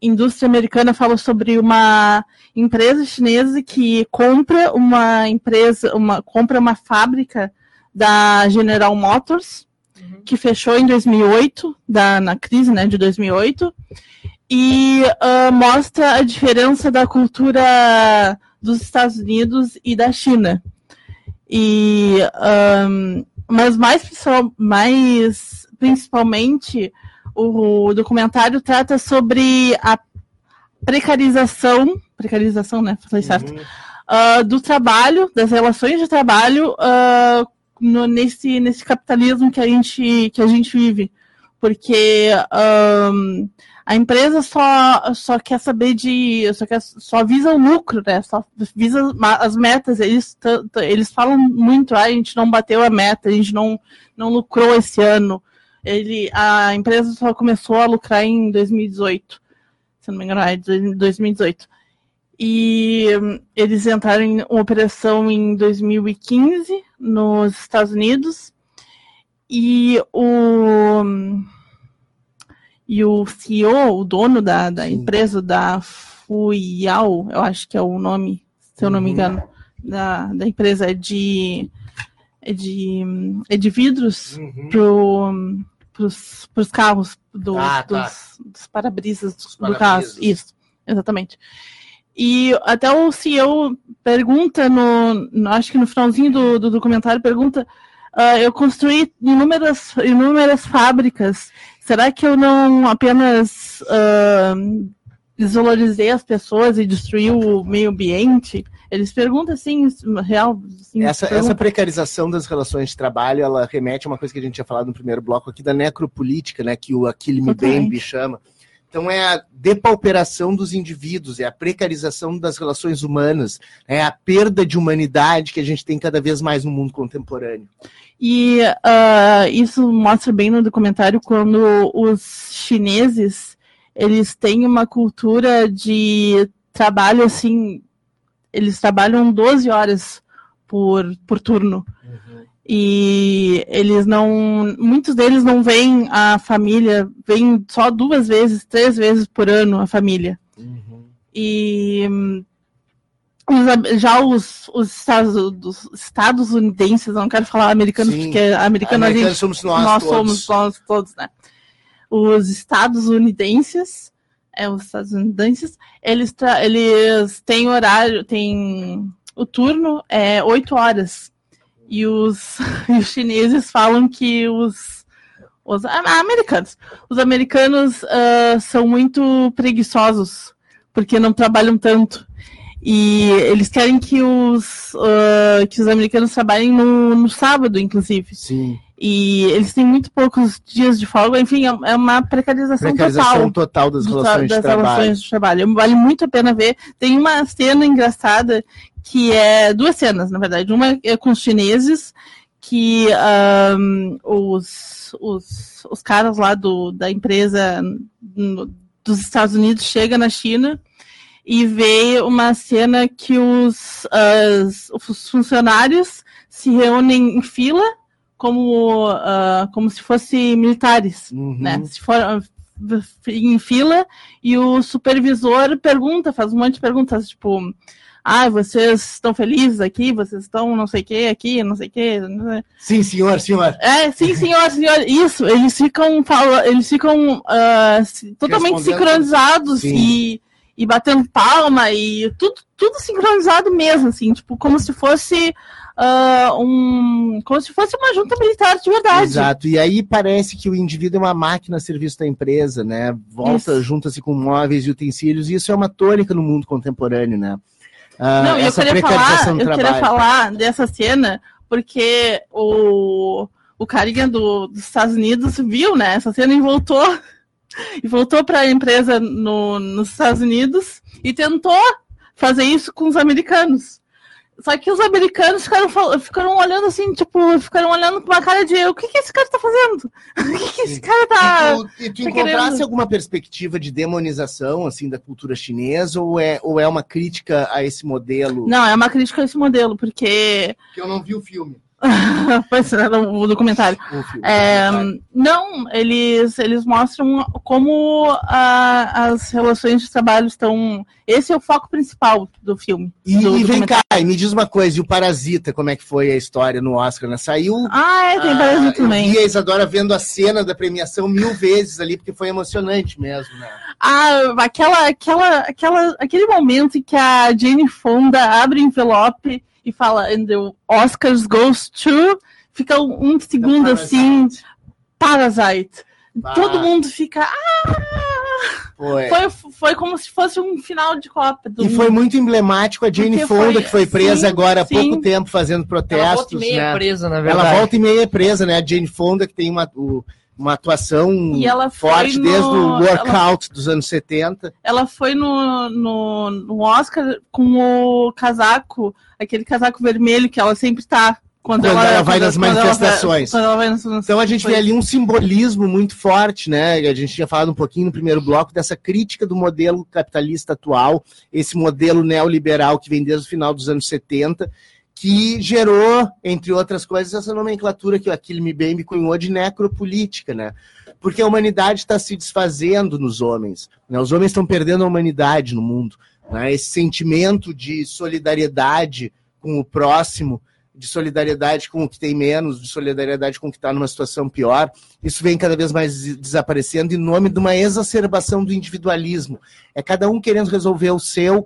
Indústria Americana fala sobre uma empresa chinesa que compra uma empresa, uma compra uma fábrica da General Motors, uhum. que fechou em 2008, da, na crise né, de 2008, e uh, mostra a diferença da cultura dos Estados Unidos e da China. E, um, mas mais, mais principalmente o documentário trata sobre a precarização, precarização, né? Falei certo, uhum. uh, do trabalho, das relações de trabalho uh, no, nesse, nesse capitalismo que a gente, que a gente vive. Porque um, a empresa só, só quer saber de. Só, quer, só visa o lucro, né? Só visa as metas. Eles, eles falam muito, ah, a gente não bateu a meta, a gente não, não lucrou esse ano. Ele, a empresa só começou a lucrar em 2018. Se não me engano, é 2018. E eles entraram em operação em 2015 nos Estados Unidos. E o e o CEO, o dono da, da empresa da Fuyao, eu acho que é o nome, se eu não me uhum. engano, da, da empresa é de, é de, é de vidros uhum. Para os carros do, ah, tá. dos, dos para-brisas do, para do carro. Isso, exatamente. E até o CEO pergunta, no, no acho que no finalzinho do, do documentário, pergunta: uh, eu construí inúmeras, inúmeras fábricas, será que eu não apenas uh, desvalorizei as pessoas e destruí o meio ambiente? Eles perguntam assim, real. Assim, essa, pergunta. essa precarização das relações de trabalho, ela remete a uma coisa que a gente tinha falado no primeiro bloco aqui da necropolítica, né, que o Achille Mbembe chama. Então é a depauperação dos indivíduos, é a precarização das relações humanas, é a perda de humanidade que a gente tem cada vez mais no mundo contemporâneo. E uh, isso mostra bem no documentário quando os chineses eles têm uma cultura de trabalho assim eles trabalham 12 horas por, por turno. Uhum. E eles não. Muitos deles não vêm a família, vêm só duas vezes, três vezes por ano a família. Uhum. E já os, os Estados, os estadunidenses, não quero falar americanos, Sim. porque americano americanos gente, somos nós, nós todos. somos nós todos, né? Os estadunidenses é, os estadunidenses, eles, eles têm horário, tem o turno é oito horas. E os, e os chineses falam que os, os americanos, os americanos uh, são muito preguiçosos, porque não trabalham tanto. E eles querem que os, uh, que os americanos trabalhem no, no sábado, inclusive. Sim. E eles têm muito poucos dias de folga, enfim, é, é uma precarização, precarização total, total das, relações, das de relações de trabalho. Vale muito a pena ver. Tem uma cena engraçada que é duas cenas, na verdade. Uma é com os chineses, que um, os, os, os caras lá do, da empresa no, dos Estados Unidos chegam na China e vê uma cena que os, as, os funcionários se reúnem em fila como, uh, como se fossem militares, uhum. né? Se for em fila e o supervisor pergunta, faz um monte de perguntas, tipo, ah, vocês estão felizes aqui, vocês estão não sei o que aqui, não sei o que. Sim, senhor, senhor. É, sim, senhor, senhor. Isso, eles ficam, eles ficam uh, totalmente sincronizados e, e batendo palma e tudo, tudo sincronizado mesmo, assim, tipo, como se fosse uh, um. como se fosse uma junta militar de verdade. Exato. E aí parece que o indivíduo é uma máquina a serviço da empresa, né? Volta, junta-se com móveis e utensílios, e isso é uma tônica no mundo contemporâneo, né? Uh, Não, eu queria, falar, eu queria falar dessa cena porque o, o carinha do, dos Estados Unidos viu né, essa cena e voltou e voltou para a empresa no, nos Estados Unidos e tentou fazer isso com os americanos. Só que os americanos ficaram, ficaram olhando assim, tipo, ficaram olhando com uma cara de o que, que esse cara tá fazendo? O que, que esse cara tá. E tu, e tu tá encontrasse querendo? alguma perspectiva de demonização, assim, da cultura chinesa, ou é, ou é uma crítica a esse modelo? Não, é uma crítica a esse modelo, porque. Que eu não vi o filme. pois é, o documentário. É, não, eles, eles mostram como a, as relações de trabalho estão. Esse é o foco principal do filme. E, do, e vem cá, e me diz uma coisa, e o Parasita, como é que foi a história no Oscar? Né? Saiu. Ah, é, tem ah, Parasita também. E a Isadora vendo a cena da premiação mil vezes ali, porque foi emocionante mesmo, né? Ah, aquela, aquela, aquela, aquele momento em que a Jane Fonda abre o envelope e fala and the Oscars goes to, fica um segundo assim, Parasite. Todo mundo fica. Ah! Foi. foi. Foi, como se fosse um final de Copa. e mundo. foi muito emblemático a Jane Fonda, foi, que foi presa sim, agora há sim. pouco tempo fazendo protestos. Ela volta e meia né? presa, na verdade. Ela volta e meia presa, né? A Jane Fonda, que tem uma. O, uma atuação forte no... desde o workout ela... dos anos 70. Ela foi no, no, no, Oscar com o casaco, aquele casaco vermelho que ela sempre está. Quando, quando, ela, ela vai nas manifestações. Ela vai, nas... Então a gente foi. vê ali um simbolismo muito forte, né? A gente tinha falado um pouquinho no primeiro bloco dessa crítica do modelo capitalista atual, esse modelo neoliberal que vem desde o final dos anos 70 que gerou, entre outras coisas, essa nomenclatura que o Achille Mbembe cunhou de necropolítica, né? Porque a humanidade está se desfazendo nos homens, né? Os homens estão perdendo a humanidade no mundo, né? Esse sentimento de solidariedade com o próximo, de solidariedade com o que tem menos, de solidariedade com o que está numa situação pior, isso vem cada vez mais desaparecendo em nome de uma exacerbação do individualismo. É cada um querendo resolver o seu,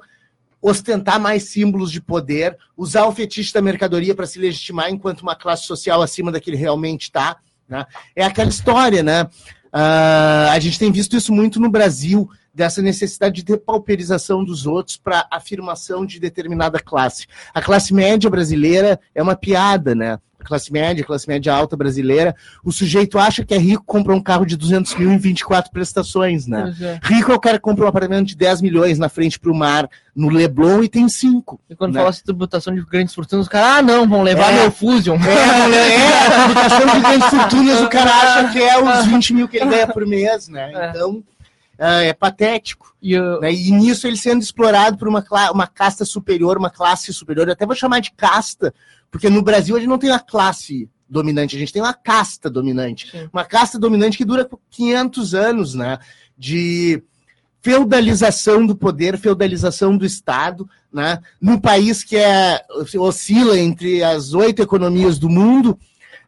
ostentar mais símbolos de poder, usar o fetiche da mercadoria para se legitimar enquanto uma classe social acima da que ele realmente está. Né? É aquela história, né? Uh, a gente tem visto isso muito no Brasil, dessa necessidade de depauperização dos outros para afirmação de determinada classe. A classe média brasileira é uma piada, né? Classe média, classe média alta brasileira, o sujeito acha que é rico, compra um carro de 200 mil em 24 prestações, né? É. Rico é o cara que compra um apartamento de 10 milhões na frente para o mar, no Leblon, e tem 5. E quando né? fala tributação de grandes fortunas, os caras, ah, não, vão levar é. meu Fusion. É, é, a tributação de grandes fortunas, o cara acha que é os 20 mil que ele ganha por mês, né? É. Então uh, é patético. E, eu... né? e nisso ele sendo explorado por uma, uma casta superior, uma classe superior. Eu até vou chamar de casta, porque no Brasil a gente não tem uma classe dominante, a gente tem uma casta dominante. Sim. Uma casta dominante que dura 500 anos, né? De feudalização do poder, feudalização do Estado, né? Num país que é, oscila entre as oito economias do mundo,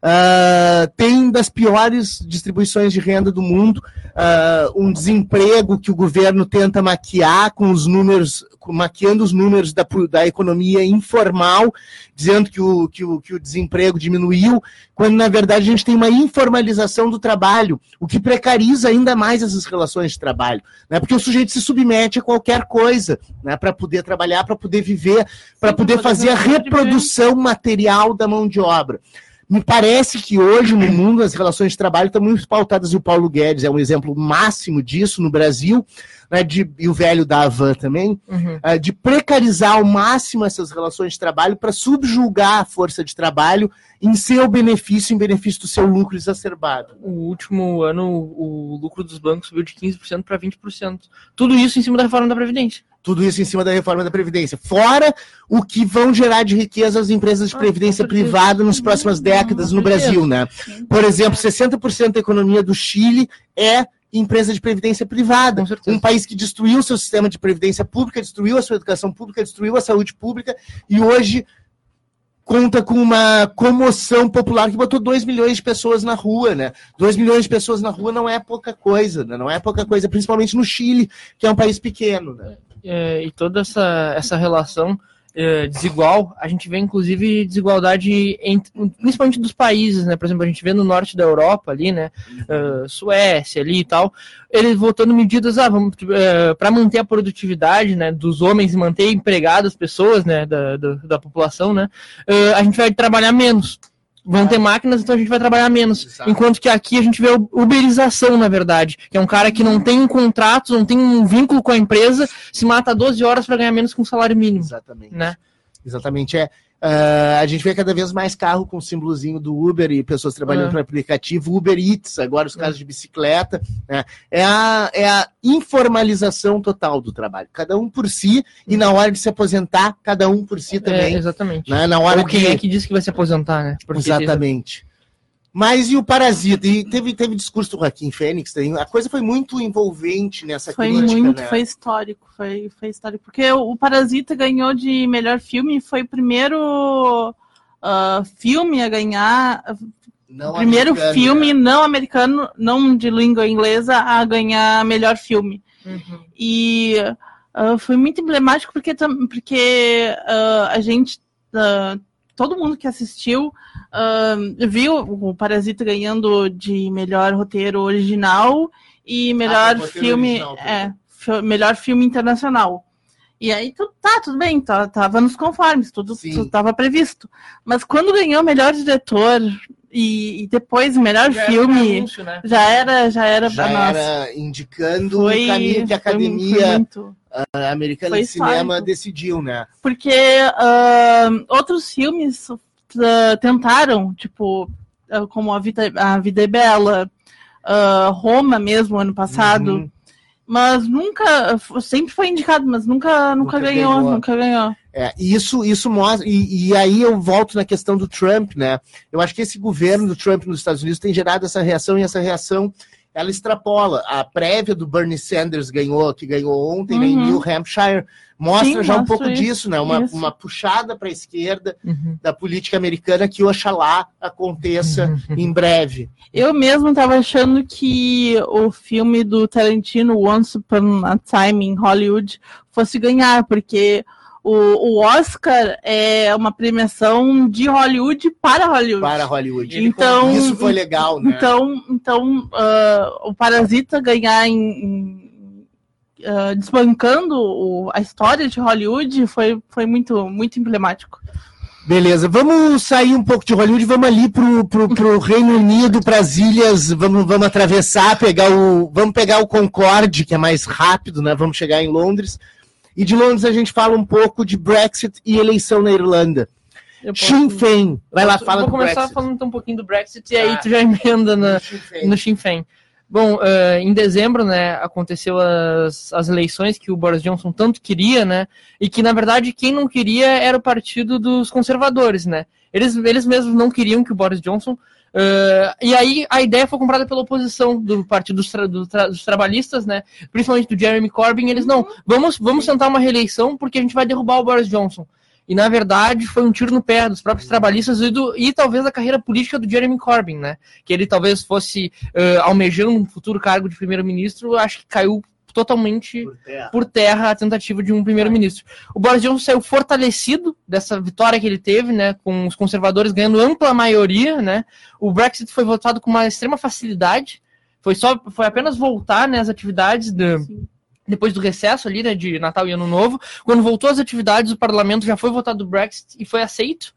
Uh, tem das piores distribuições de renda do mundo, uh, um desemprego que o governo tenta maquiar com os números, maquiando os números da, da economia informal, dizendo que o, que, o, que o desemprego diminuiu, quando na verdade a gente tem uma informalização do trabalho, o que precariza ainda mais essas relações de trabalho, né? porque o sujeito se submete a qualquer coisa né? para poder trabalhar, para poder viver, para poder fazer a reprodução material da mão de obra. Me parece que hoje no mundo as relações de trabalho estão muito pautadas, e o Paulo Guedes é um exemplo máximo disso no Brasil, né, de, e o velho da Avan também, uhum. uh, de precarizar ao máximo essas relações de trabalho para subjugar a força de trabalho em seu benefício, em benefício do seu lucro exacerbado. O último ano, o lucro dos bancos subiu de 15% para 20%. Tudo isso em cima da reforma da Previdência. Tudo isso em cima da reforma da Previdência. Fora o que vão gerar de riqueza as empresas de ah, previdência ah, privada nas próximas décadas no Brasil, né? Por exemplo, 60% da economia do Chile é empresa de previdência privada. Um país que destruiu o seu sistema de previdência pública, destruiu a sua educação pública, destruiu a saúde pública e hoje conta com uma comoção popular que botou 2 milhões de pessoas na rua, né? 2 milhões de pessoas na rua não é pouca coisa, né? Não é pouca coisa, principalmente no Chile, que é um país pequeno, né? é, e toda essa, essa relação é, desigual, a gente vê inclusive desigualdade entre, principalmente dos países, né? Por exemplo, a gente vê no norte da Europa ali, né? Uh, Suécia ali e tal, eles voltando medidas, ah, uh, para manter a produtividade, né? Dos homens e manter empregadas as pessoas, né? Da, da, da população, né? A gente vai trabalhar menos vão ter máquinas, então a gente vai trabalhar menos. Exato. Enquanto que aqui a gente vê uberização, na verdade, que é um cara que não tem um contrato, não tem um vínculo com a empresa, se mata 12 horas para ganhar menos que um salário mínimo. Exatamente. Né? Exatamente. É, Uh, a gente vê cada vez mais carro com o símbolozinho do Uber e pessoas trabalhando é. para aplicativo, Uber Eats, agora os casos de bicicleta. Né? É, a, é a informalização total do trabalho. Cada um por si, e na hora de se aposentar, cada um por si é, também. É, exatamente. Né? Na hora Ou quem de... é que disse que vai se aposentar, né? Porque exatamente. Mas e o Parasita? E teve, teve discurso do Joaquim Fênix, a coisa foi muito envolvente nessa foi crítica, muito, né? Foi histórico, foi, foi histórico. Porque o Parasita ganhou de melhor filme, foi o primeiro uh, filme a ganhar... Não primeiro filme né? não americano, não de língua inglesa, a ganhar melhor filme. Uhum. E uh, foi muito emblemático porque, porque uh, a gente todo mundo que assistiu viu o Parasita ganhando de melhor roteiro original e melhor ah, filme. Original, é, melhor filme internacional. E aí, tu, tá, tudo bem, tá, tava nos conformes, tudo estava previsto. Mas quando ganhou melhor diretor e, e depois melhor já filme, anúncio, né? já era, já era já era indicando foi, o caminho que a academia muito, americana de cinema decidiu, né? Porque uh, outros filmes uh, tentaram, tipo, uh, como a Vida, a Vida é Bela, Roma mesmo ano passado. Uhum mas nunca, sempre foi indicado, mas nunca, nunca, nunca ganhou, ganhou, nunca ganhou. É, isso, isso mostra, e, e, aí eu volto na questão do Trump, né? Eu acho que esse governo do Trump nos Estados Unidos tem gerado essa reação, e essa reação ela extrapola. A prévia do Bernie Sanders ganhou, que ganhou ontem uhum. né, em uhum. New Hampshire, mostra Sim, já um pouco isso, disso, né? Uma, uma puxada para a esquerda uhum. da política americana que oxalá aconteça uhum. em breve. Eu mesmo estava achando que o filme do Tarantino, Once Upon a Time in Hollywood, fosse ganhar, porque O, o Oscar é uma premiação de Hollywood para Hollywood. Para Hollywood. Então, Isso foi legal, né? Então, então uh, o Parasita ganhar em, em uh, desbancando o, a história de Hollywood foi, foi muito, muito emblemático. Beleza, vamos sair um pouco de Hollywood, vamos ali pro, pro, pro Reino Unido, para as ilhas, vamos, vamos atravessar, pegar o, vamos pegar o Concorde, que é mais rápido, né? Vamos chegar em Londres. E de Londres a gente fala um pouco de Brexit e eleição na Irlanda. Eu posso- Féin, vai lá, fala Vou do começar Brexit. falando um pouquinho do Brexit e aí tu já emenda na, no Sinn Féin. Bom, eh, em dezembro, né, aconteceu as, as eleições que o Boris Johnson tanto queria, né, e que, na verdade, quem não queria era o partido dos conservadores, né. Eles, eles mesmos não queriam que o Boris Johnson... eh, e aí a ideia foi comprada pela oposição do partido dos, tra- do tra- dos trabalhistas, né, principalmente do Jeremy Corbyn, eles não, vamos, vamos tentar uma reeleição porque a gente vai derrubar o Boris Johnson. E, na verdade, foi um tiro no pé dos próprios trabalhistas e, do, e talvez da carreira política do Jeremy Corbyn, né? Que ele talvez fosse eh, almejando um futuro cargo de primeiro-ministro, acho que caiu totalmente Por terra. por terra a tentativa de um primeiro-ministro. O Boris Johnson saiu fortalecido dessa vitória que ele teve, né, com os conservadores ganhando ampla maioria, né? O Brexit foi votado com uma extrema facilidade. Foi só foi apenas voltar né, às atividades do, depois do recesso ali, né, de Natal e Ano Novo. Quando voltou às atividades, o parlamento já foi votado o Brexit e foi aceito.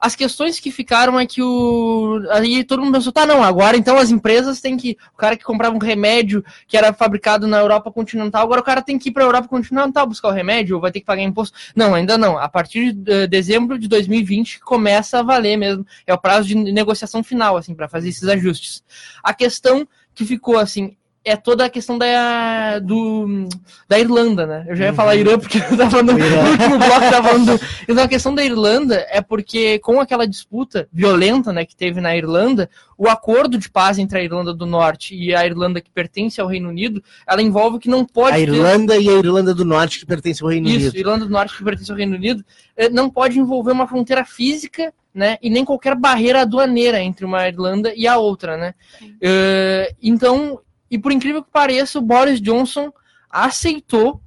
As questões que ficaram é que o. Aí todo mundo pensou, tá, não, agora então as empresas têm que. O cara que comprava um remédio que era fabricado na Europa continental, agora o cara tem que ir para a Europa continental buscar o remédio, ou vai ter que pagar imposto. Não, ainda não. A partir de eh, dezembro de 2020 começa a valer mesmo. É o prazo de negociação final, assim, para fazer esses ajustes. A questão que ficou assim. É toda a questão da, do, da Irlanda, né? Eu já ia falar Irã, porque eu tava no, no último bloco tava falando. Então a questão da Irlanda é porque, com aquela disputa violenta né, que teve na Irlanda, o acordo de paz entre a Irlanda do Norte e a Irlanda que pertence ao Reino Unido, ela envolve que não pode A ter- Irlanda e a Irlanda do Norte, que pertencem ao Reino isso, Unido. Irlanda do Norte que pertence ao Reino Unido, eh, não pode envolver uma fronteira física, né, e nem qualquer barreira aduaneira entre uma Irlanda e a outra, né. Eh, então, e por incrível que pareça, o Boris Johnson aceitou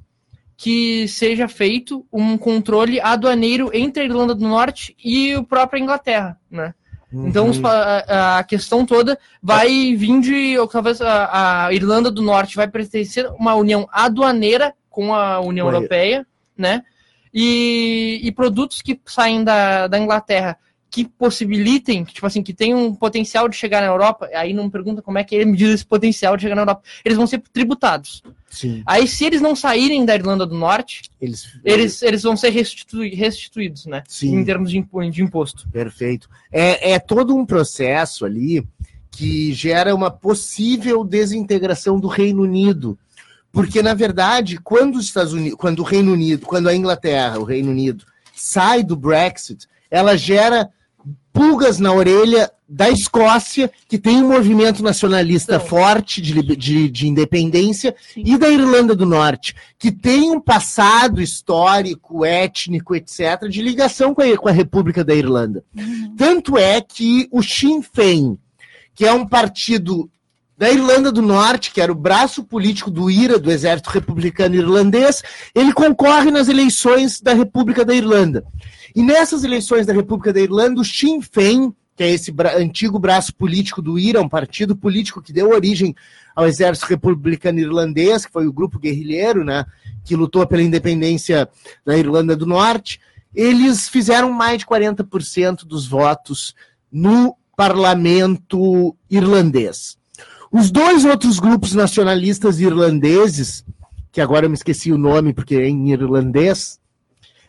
que seja feito um controle aduaneiro entre a Irlanda do Norte e a própria Inglaterra, né. Então Uhum. pa- a, a questão toda vai vir de. ou Talvez a, a Irlanda do Norte vai pertencer a uma união aduaneira com a União a- Europeia, né? E, e produtos que saem da, da Inglaterra que possibilitem, que, tipo assim, que tenham um potencial de chegar na Europa, aí não me pergunta como é que ele medida esse potencial de chegar na Europa. Eles vão ser tributados. Sim, Aí, se eles não saírem da Irlanda do Norte, eles, eles, eles vão ser restitui- restituídos, né? Sim. Em termos de imposto. Perfeito. É, é todo um processo ali que gera uma possível desintegração do Reino Unido. Porque, na verdade, quando os Estados Unidos, quando o Reino Unido, quando a Inglaterra, o Reino Unido, sai do Brexit, ela gera pulgas na orelha da Escócia, que tem um movimento nacionalista Então. forte de, de, de independência, Sim. e da Irlanda do Norte, que tem um passado histórico, étnico, etc., de ligação com a, com a República da Irlanda. Tanto é que o Sinn Féin, que é um partido da Irlanda do Norte, que era o braço político do IRA, do Exército Republicano Irlandês, ele concorre nas eleições da República da Irlanda. E nessas eleições da República da Irlanda, o Sinn Féin, que é esse bra- antigo braço político do IRA, um partido político que deu origem ao Exército Republicano Irlandês, que foi o grupo guerrilheiro, né, que lutou pela independência da Irlanda do Norte, eles fizeram mais de 40% dos votos no parlamento irlandês. Os dois outros grupos nacionalistas irlandeses, que agora eu me esqueci o nome porque é em irlandês,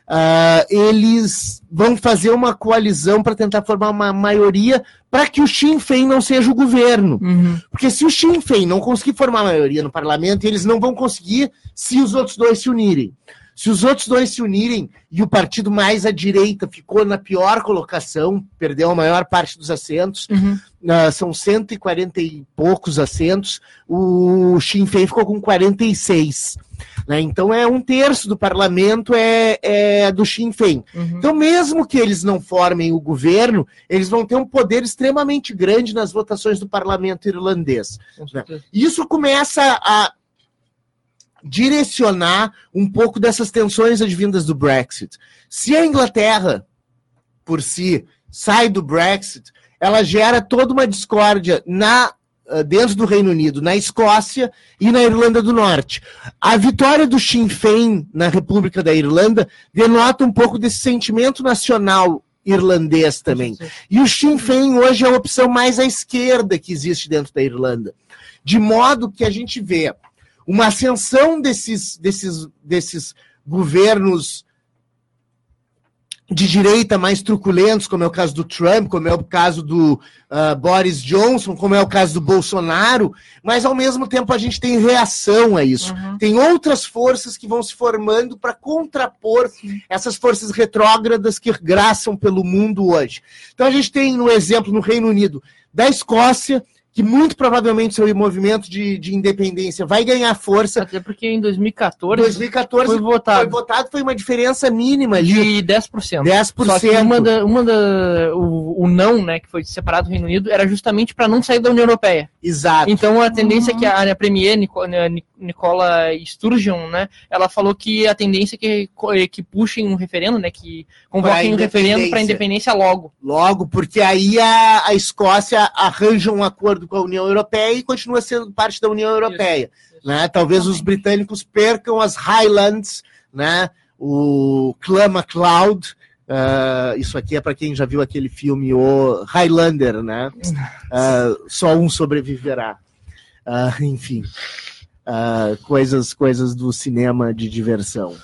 ah, eles vão fazer uma coalizão para tentar formar uma maioria para que o Sinn Féin não seja o governo. Uhum. Porque se o Sinn Féin não conseguir formar maioria no parlamento, eles não vão conseguir se os outros dois se unirem. Se os outros dois se unirem e o partido mais à direita ficou na pior colocação, perdeu a maior parte dos assentos, Uhum. ah, são 140 e poucos assentos, o Sinn Féin ficou com 46. né? Então é um terço do parlamento é, é do Sinn Féin. Uhum. Então, mesmo que eles não formem o governo, eles vão ter um poder extremamente grande nas votações do parlamento irlandês. Certeza. Isso começa a direcionar um pouco dessas tensões advindas do Brexit. Se a Inglaterra, por si, sai do Brexit, ela gera toda uma discórdia na ah, dentro do Reino Unido, na Escócia e na Irlanda do Norte. A vitória do Sinn Féin na República da Irlanda denota um pouco desse sentimento nacional irlandês também. E o Sinn Féin hoje é a opção mais à esquerda que existe dentro da Irlanda. De modo que a gente vê uma ascensão desses, desses, desses governos de direita mais truculentos, como é o caso do Trump, como é o caso do uh, Boris Johnson, como é o caso do Bolsonaro, mas ao mesmo tempo a gente tem reação a isso. Uhum. Tem outras forças que vão se formando para contrapor Sim. essas forças retrógradas que graçam pelo mundo hoje. Então a gente tem, no exemplo, no Reino Unido, da Escócia, que muito provavelmente seu movimento de, de independência vai ganhar força. Até porque em 2014, 2014 foi, votado. foi votado, foi uma diferença mínima ali. De 10%. 10%. Só que uma da, uma da, o, o não, né, que foi separado do Reino Unido, era justamente para não sair da União Europeia. Exato. Então a tendência uhum. é que a, a Premier, Nicola Sturgeon, né, ela falou que a tendência é que, que puxem um referendo, né, que convoquem um referendo para a independência logo. Logo, porque aí a, a Escócia arranja um acordo com a União Europeia e continua sendo parte da União Europeia. Isso. Né? Talvez os britânicos percam as Highlands, né? o Clama Cloud, Uh, isso aqui é para quem já viu aquele filme O Highlander, né? Uh, só um sobreviverá. Uh, enfim, coisas, coisas do cinema de diversão.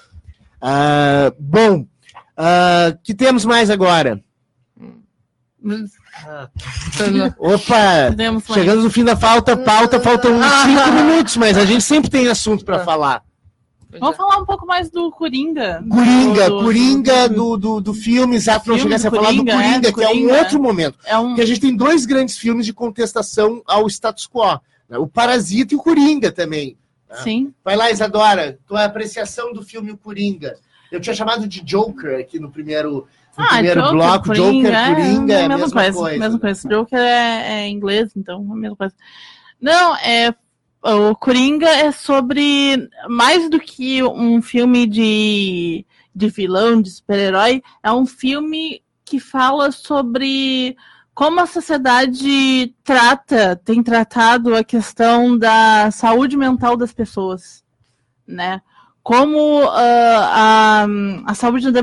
bom, que temos mais agora? Opa! Chegando no fim da pauta, pauta, faltam uns 5 minutos, mas a gente sempre tem assunto para falar. Vamos falar um pouco mais do Coringa. Coringa, do, Coringa do, do, do filme, exato, não chegasse a falar do Coringa, é, do que Coringa, é um outro momento. É um... Porque a gente tem dois grandes filmes de contestação ao status quo. Né? O Parasita e o Coringa também. Né? Sim. Vai lá, Isadora, tua apreciação do filme O Coringa. Eu tinha chamado de Joker aqui no primeiro, no ah, primeiro Joker, bloco. Coringa, Joker, Coringa, é, é a mesma, mesma coisa. coisa. Mesma coisa. Joker é, é inglês, então é a mesma coisa. Não, é o Coringa é sobre mais do que um filme de, de vilão, de super-herói, é um filme que fala sobre como a sociedade trata, tem tratado a questão da saúde mental das pessoas, né? Como uh, a, a saúde da,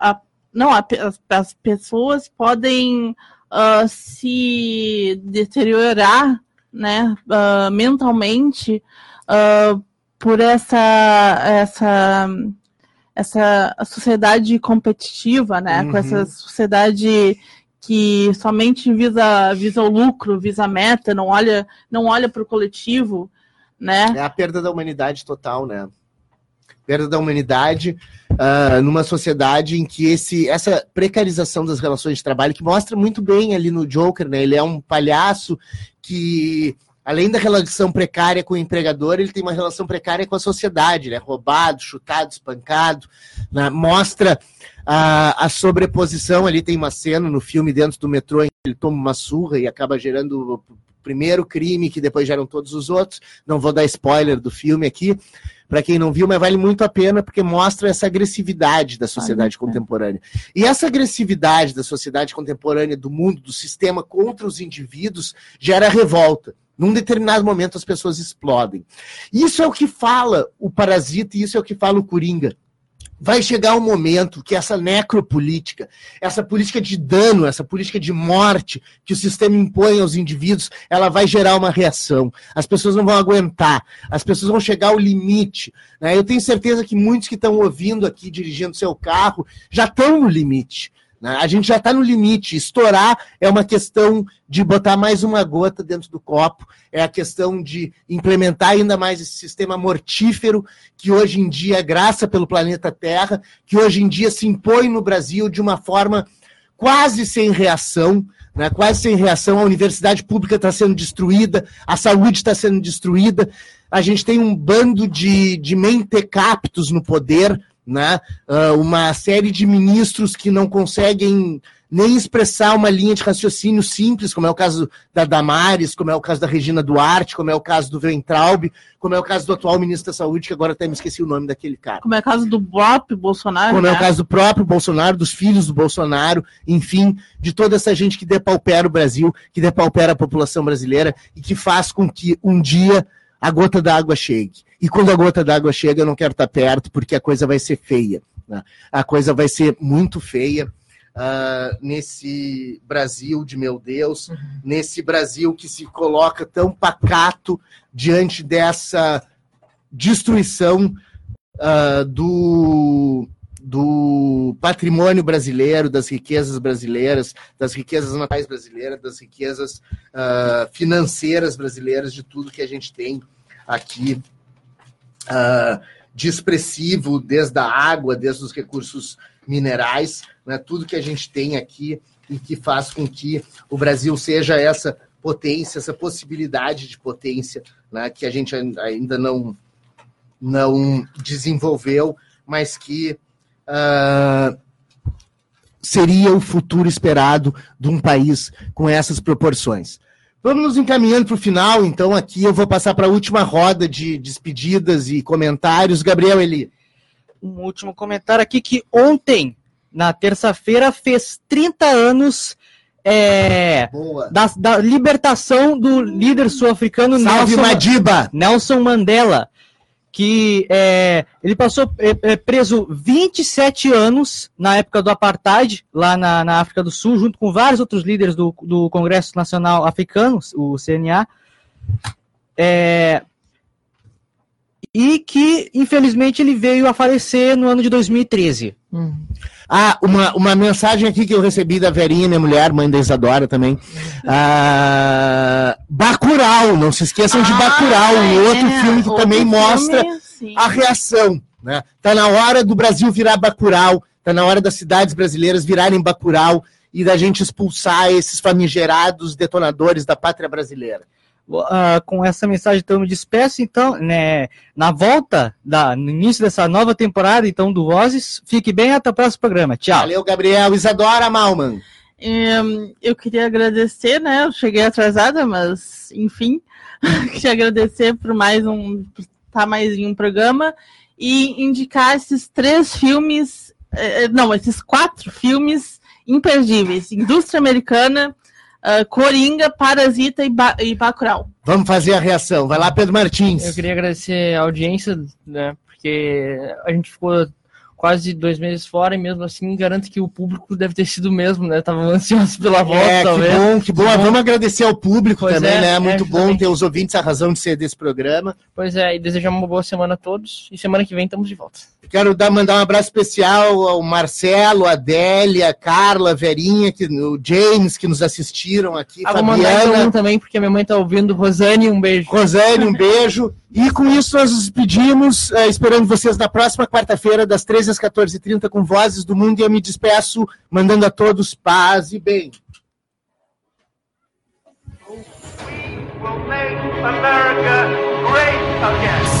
a, não, a, as, as, pessoas podem uh, se deteriorar né, uh, mentalmente uh, por essa essa essa sociedade competitiva, né, uhum. com essa sociedade que somente visa visa o lucro, visa a meta, não olha não olha para o coletivo, né? É a perda da humanidade total, né? Perda da humanidade uh, numa sociedade em que esse, essa precarização das relações de trabalho, que mostra muito bem ali no Joker, né? Ele é um palhaço que além da relação precária com o empregador, ele tem uma relação precária com a sociedade, né? Roubado, chutado, espancado, né? mostra a, a sobreposição. Ali tem uma cena no filme dentro do metrô em que ele toma uma surra e acaba gerando o primeiro crime que depois geram todos os outros. Não vou dar spoiler do filme aqui para quem não viu, mas vale muito a pena porque mostra essa agressividade da sociedade contemporânea. É. E essa agressividade da sociedade contemporânea, do mundo, do sistema contra os indivíduos, gera revolta. Num determinado momento as pessoas explodem. Isso é o que fala o Parasita e isso é o que fala o Coringa vai chegar um momento que essa necropolítica, essa política de dano, essa política de morte que o sistema impõe aos indivíduos, ela vai gerar uma reação. As pessoas não vão aguentar, as pessoas vão chegar ao limite. Né? Eu tenho certeza que muitos que estão ouvindo aqui, dirigindo seu carro, já estão no limite. Né? A gente já está no limite. Estourar é uma questão de botar mais uma gota dentro do copo, é a questão de implementar ainda mais esse sistema mortífero que hoje em dia é graça pelo planeta Terra, que hoje em dia se impõe no Brasil de uma forma quase sem reação. Né, quase sem reação, a universidade pública está sendo destruída, a saúde está sendo destruída, a gente tem um bando de, de mentecaptos no poder, né? Uh, uma série de ministros que não conseguem nem expressar uma linha de raciocínio simples, como é o caso da Damares, como é o caso da Regina Duarte, como é o caso do Weintraub, como é o caso do atual ministro da Saúde, que agora até me esqueci o nome daquele cara. Como é o caso do próprio Bolsonaro. Como né? é o caso do próprio Bolsonaro, dos filhos do Bolsonaro, enfim, de toda essa gente que depaupera o Brasil, que depaupera a população brasileira e que faz com que um dia a gota d'água chegue. E quando a gota d'água chega, eu não quero estar perto, porque a coisa vai ser feia. Né? A coisa vai ser muito feia uh, nesse Brasil de meu Deus, uhum. nesse Brasil que se coloca tão pacato diante dessa destruição uh, do, do patrimônio brasileiro, das riquezas brasileiras, das riquezas naturais brasileiras, das riquezas uh, financeiras brasileiras, de tudo que a gente tem aqui uh, de expressivo, desde a água, desde os recursos minerais, né, tudo que a gente tem aqui e que faz com que o Brasil seja essa potência, essa possibilidade de potência né, que a gente ainda não, não desenvolveu, mas que uh, seria o futuro esperado de um país com essas proporções. Vamos nos encaminhando para o final, então aqui eu vou passar para a última roda de despedidas e comentários. Gabriel Eli um último comentário aqui que ontem, na terça-feira, fez 30 anos é, da, da, libertação do líder sul-africano Nelson, Madiba. Nelson Mandela, que é, ele passou é, é preso 27 anos na época do apartheid, lá na, na, África do Sul, junto com vários outros líderes do, do Congresso Nacional Africano, o CNA. É, e que, infelizmente, ele veio a falecer no ano de 2013. Uhum. Ah, uma, uma mensagem aqui que eu recebi da Verinha, minha mulher, mãe da Isadora também. Ah, Bacurau, não se esqueçam ah, de Bacurau, um é, outro filme que outro também filme, mostra sim. a reação. Né? Tá na hora do Brasil virar Bacurau, tá na hora das cidades brasileiras virarem Bacurau e da gente expulsar esses famigerados detonadores da pátria brasileira. Uh, com essa mensagem, então, eu me despeço, então, né, na volta, da, no início dessa nova temporada, então, do Vozes. Fique bem, até o próximo programa. Tchau. Valeu, Gabriel. Isadora Malman. Um, eu queria agradecer, né, eu cheguei atrasada, mas, enfim, queria agradecer por mais um, por estar mais em um programa e indicar esses três filmes, eh, não, esses quatro filmes imperdíveis. Indústria Americana, uh, Coringa, Parasita e, ba e Bacurau. Vamos fazer a reação. Vai lá, Pedro Martins. Eu queria agradecer a audiência, né? Porque a gente ficou quase dois meses fora e mesmo assim garanto que o público deve ter sido o mesmo, né? Tava ansioso pela volta, é, talvez. Que bom, que bom. Que bom. Vamos agradecer ao público pois também, é, né? É muito é, bom ter os ouvintes a razão de ser desse programa. Pois é, e desejar uma boa semana a todos e semana que vem estamos de volta. Quero dar, mandar um abraço especial ao Marcelo, a Adélia, a Carla, a Verinha, que, o James, que nos assistiram aqui. Ah, Fabiana. vou mandar um também, porque a minha mãe está ouvindo. Rosane, um beijo. Rosane, um beijo. E com isso nós nos despedimos, uh, esperando vocês na próxima quarta-feira, das 13 às 14h30, com Vozes do Mundo. E eu me despeço, mandando a todos paz e bem. America great again.